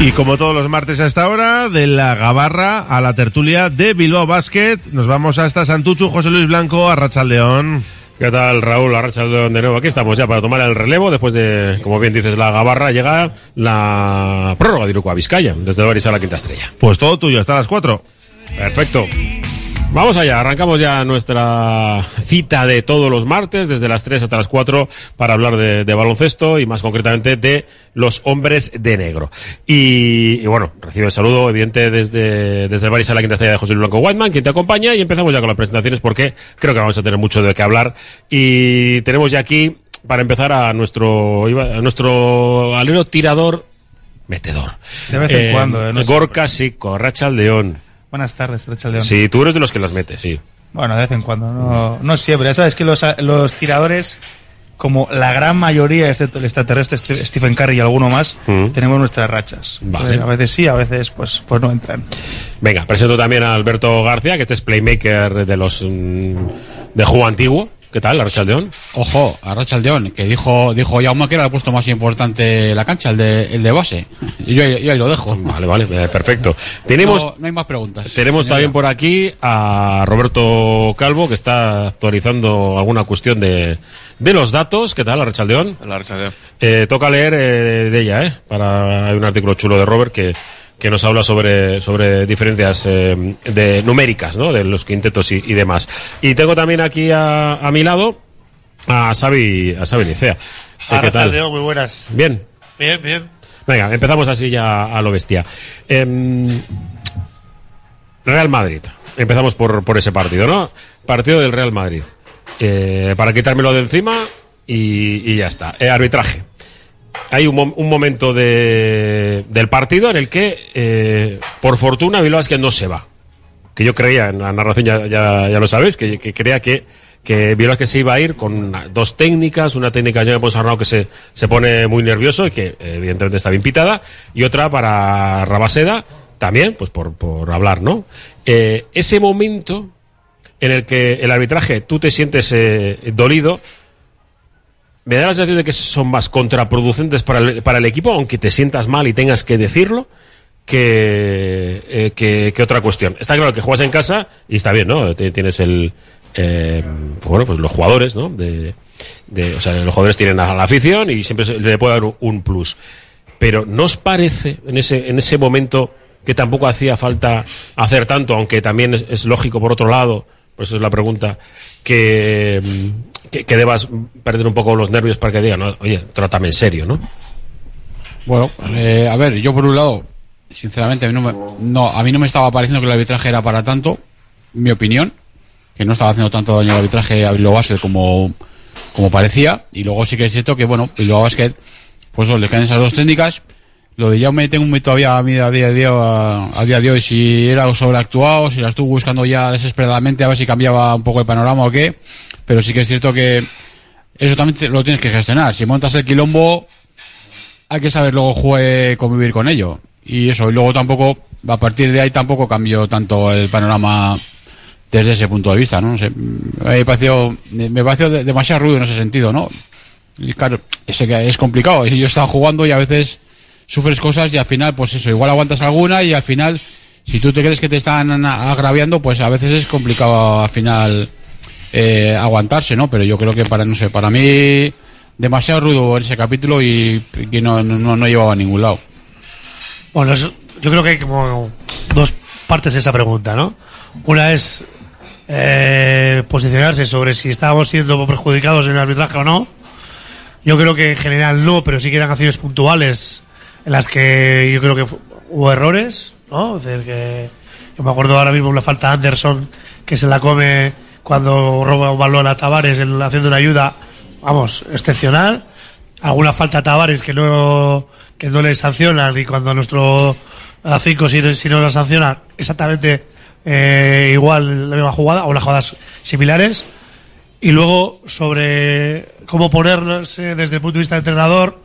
Y como todos los martes a esta hora, de la Gabarra a la tertulia de Bilbao Basket, nos vamos hasta Santuchu, José Luis Blanco, a Rachaldeón. ¿Qué tal, Raúl? Arrachaldeón de nuevo. Aquí estamos ya para tomar el relevo. Después de, como bien dices, la Gabarra, llega la prórroga de Iruko a Vizcaya, desde Baris a la quinta estrella. Pues todo tuyo, hasta las 4. Perfecto. Vamos allá, arrancamos ya nuestra cita de todos los martes, desde las 3 hasta las 4, para hablar de, de baloncesto y más concretamente de los hombres de negro. Y, y bueno, recibe el saludo, evidente, desde, desde el Barisal, la quinta estrella de José Luis Blanco Whiteman, quien te acompaña, y empezamos ya con las presentaciones porque creo que vamos a tener mucho de qué hablar. Y tenemos ya aquí, para empezar, a nuestro, a nuestro alero tirador metedor. De vez en cuando, ¿eh? No Gorka Sico, Rachel León. Buenas tardes, Rachel León. Sí, tú eres de los que las metes, sí. Bueno, de vez en cuando, no, no siempre. Ya sabes que los, los tiradores, como la gran mayoría, excepto el extraterrestre St- Stephen Curry y alguno más, tenemos nuestras rachas. Mm. Vale. A veces sí, a veces pues, pues no entran. Venga, presento también a Alberto García, que este es playmaker de los mm, de juego antiguo. ¿Qué tal, Rachel León? Ojo, a Rachaldeón, que dijo, dijo Jaume que era el puesto más importante de la cancha, el de, el de base. Y yo, ahí- yo ahí lo dejo. Vale, vale, eh, perfecto. Tenemos, No, no hay más preguntas. tenemos también por aquí a Roberto Calvo, que está actualizando alguna cuestión de, de los datos. ¿Qué tal, Rachel León? Hola, Rachaldeón. Eh, toca leer eh, de ella, ¿eh? Para, hay un artículo chulo de Robert que, que nos habla sobre, sobre diferencias eh, de numéricas, ¿no? De los quintetos y, y demás. Y tengo también aquí a, a mi lado a Xavi, a Xavi Nicea. Eh, ¿Qué tal? Muy buenas. Bien. Bien, bien. Venga, empezamos así ya a lo bestia. Em, Real Madrid. Empezamos por, por ese partido, ¿no? Partido del Real Madrid. Eh, para quitármelo de encima y, y ya está. Eh, arbitraje. Hay un, un momento de, del partido en el que, eh, por fortuna, Bilbao no se va. Que yo creía, en la narración ya, ya, lo sabéis, que, que creía que, que Bilbao se iba a ir con dos técnicas, una técnica hemos hablado que se, se pone muy nervioso y que evidentemente está bien y otra para Rabaseda, también, pues por, por hablar, ¿no? Eh, ese momento en el que el arbitraje tú te sientes eh, dolido, me da la sensación de que son más contraproducentes para el, para el equipo, aunque te sientas mal y tengas que decirlo, que, eh, otra cuestión. Está claro que juegas en casa y está bien, ¿no? Tienes el. eh, pues bueno, pues los jugadores, ¿no? O sea, los jugadores tienen a la afición y siempre se le puede dar un- plus. Pero ¿no parece en ese, en ese momento que tampoco hacía falta hacer tanto, aunque también es, lógico por otro lado, por eso es la pregunta, que, que, debas perder un poco los nervios para que digan, "No, oye, trátame en serio, ¿no? Bueno, eh, a ver, yo por un lado, sinceramente, a mí, no me, no, a no me estaba pareciendo que el arbitraje era para tanto, mi opinión, que no estaba haciendo tanto daño al arbitraje a Bilbao Basket como, como parecía, y luego sí que es cierto que, bueno, Bilbao Basket, pues le caen esas dos técnicas, lo de Jaume tengo todavía a, mí a día de día, a, día de hoy, si era sobreactuado, si la estuvo buscando ya desesperadamente a ver si cambiaba un poco el panorama o qué, pero sí que es cierto que eso también te- lo tienes que gestionar, si montas el quilombo, hay que saber luego jugar, convivir con ello. Y eso, y luego tampoco, a partir de ahí tampoco cambió tanto el panorama desde ese punto de vista, ¿no? No sé, me pareció, me pareció de- demasiado rudo en ese sentido, ¿no? Y claro, ese que es complicado. Y yo estaba jugando y a veces sufres cosas y al final, pues eso, igual aguantas alguna y al final, si tú te crees que te están agraviando, pues a veces es complicado al final eh, aguantarse, ¿no? Pero yo creo que para, no sé, para mí demasiado rudo en ese capítulo y que no, no, no llevaba a ningún lado. Bueno, yo creo que hay como dos partes de esa pregunta, ¿no? Una es eh, posicionarse sobre si estábamos siendo perjudicados en el arbitraje o no. Yo creo que en general no, pero sí que eran acciones puntuales en las que yo creo que hubo errores, ¿no? Es decir, que yo me acuerdo ahora mismo la falta de Anderson que se la come cuando roba un balón a Tavares en- haciendo una ayuda, vamos, excepcional. Alguna falta a Tavares que no, que no le sancionan y cuando a nuestro a 5 si, si no la sancionan, exactamente eh, igual la misma jugada o las jugadas similares. Y luego sobre cómo ponerse desde el punto de vista del entrenador,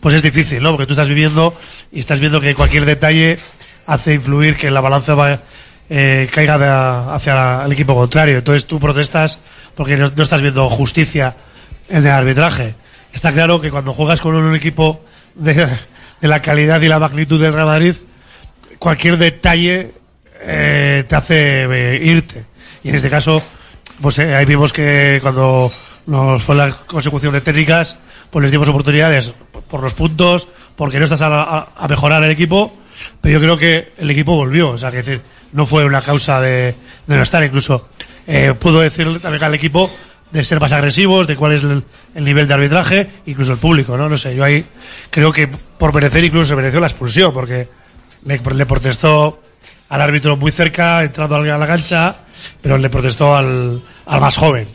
pues es difícil, ¿no? Porque tú estás viviendo y estás viendo que cualquier detalle hace influir que la balanza va, eh, caiga hacia el equipo contrario. Entonces tú protestas porque no, estás viendo justicia en el arbitraje. Está claro que cuando juegas con un equipo de, la calidad y la magnitud del Real Madrid, cualquier detalle eh, te hace eh, irte. Y en este caso, pues ahí vimos que cuando nos fue la consecución de técnicas, pues les dimos oportunidades por los puntos, porque no estás a, a- a mejorar el equipo, pero yo creo que el equipo volvió. O sea, que decir, no fue una causa de, no estar. Incluso eh, pudo decirle también al equipo de ser más agresivos, de cuál es el, el nivel de arbitraje, incluso el público, ¿no? No sé, yo ahí creo que por merecer incluso se mereció la expulsión, porque le, le protestó al árbitro muy cerca, entrando a la cancha, pero le protestó al, al más joven.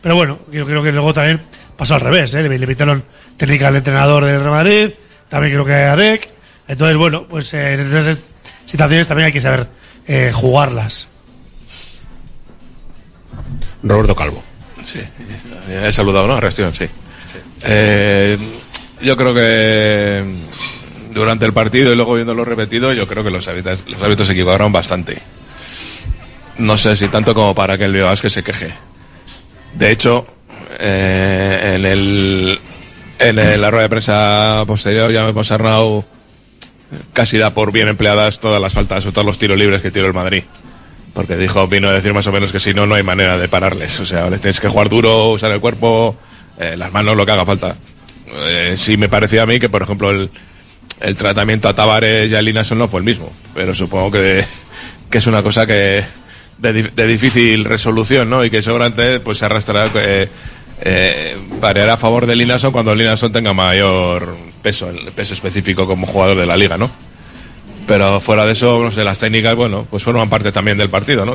Pero bueno, yo creo que luego también pasó al revés, ¿eh? le, pitaron técnica al entrenador del Real Madrid, también creo que a Dec. Entonces, bueno, pues eh, en esas situaciones también hay que saber eh, jugarlas. Roberto Calvo. Sí, he saludado, ¿no? Reacción, sí. Eh, yo creo que durante el partido y luego viéndolo repetido, yo creo que los árbitros, los árbitros se equivocaron bastante. No sé si tanto como para que el Bilbao que se queje. De hecho, eh, en el en el- la rueda de prensa posterior ya hemos Arnau casi da por bien empleadas todas las faltas o todos los tiros libres que tiró el Madrid. Porque dijo, vino a decir más o menos que si no, no hay manera de pararles. O sea, les tienes que jugar duro, usar el cuerpo, eh, las manos, lo que haga falta. Eh, sí me parecía a mí que, por ejemplo, el, el tratamiento a Tavares y a Linason no fue el mismo. Pero supongo que, que es una cosa que de, di- de difícil resolución, ¿no? Y que seguramente pues se arrastrará, eh, eh, a favor de Linason cuando Linason tenga mayor peso, el peso específico como jugador de la liga, ¿no? Pero fuera de eso, no sé, las técnicas, bueno, pues forman parte también del partido, ¿no?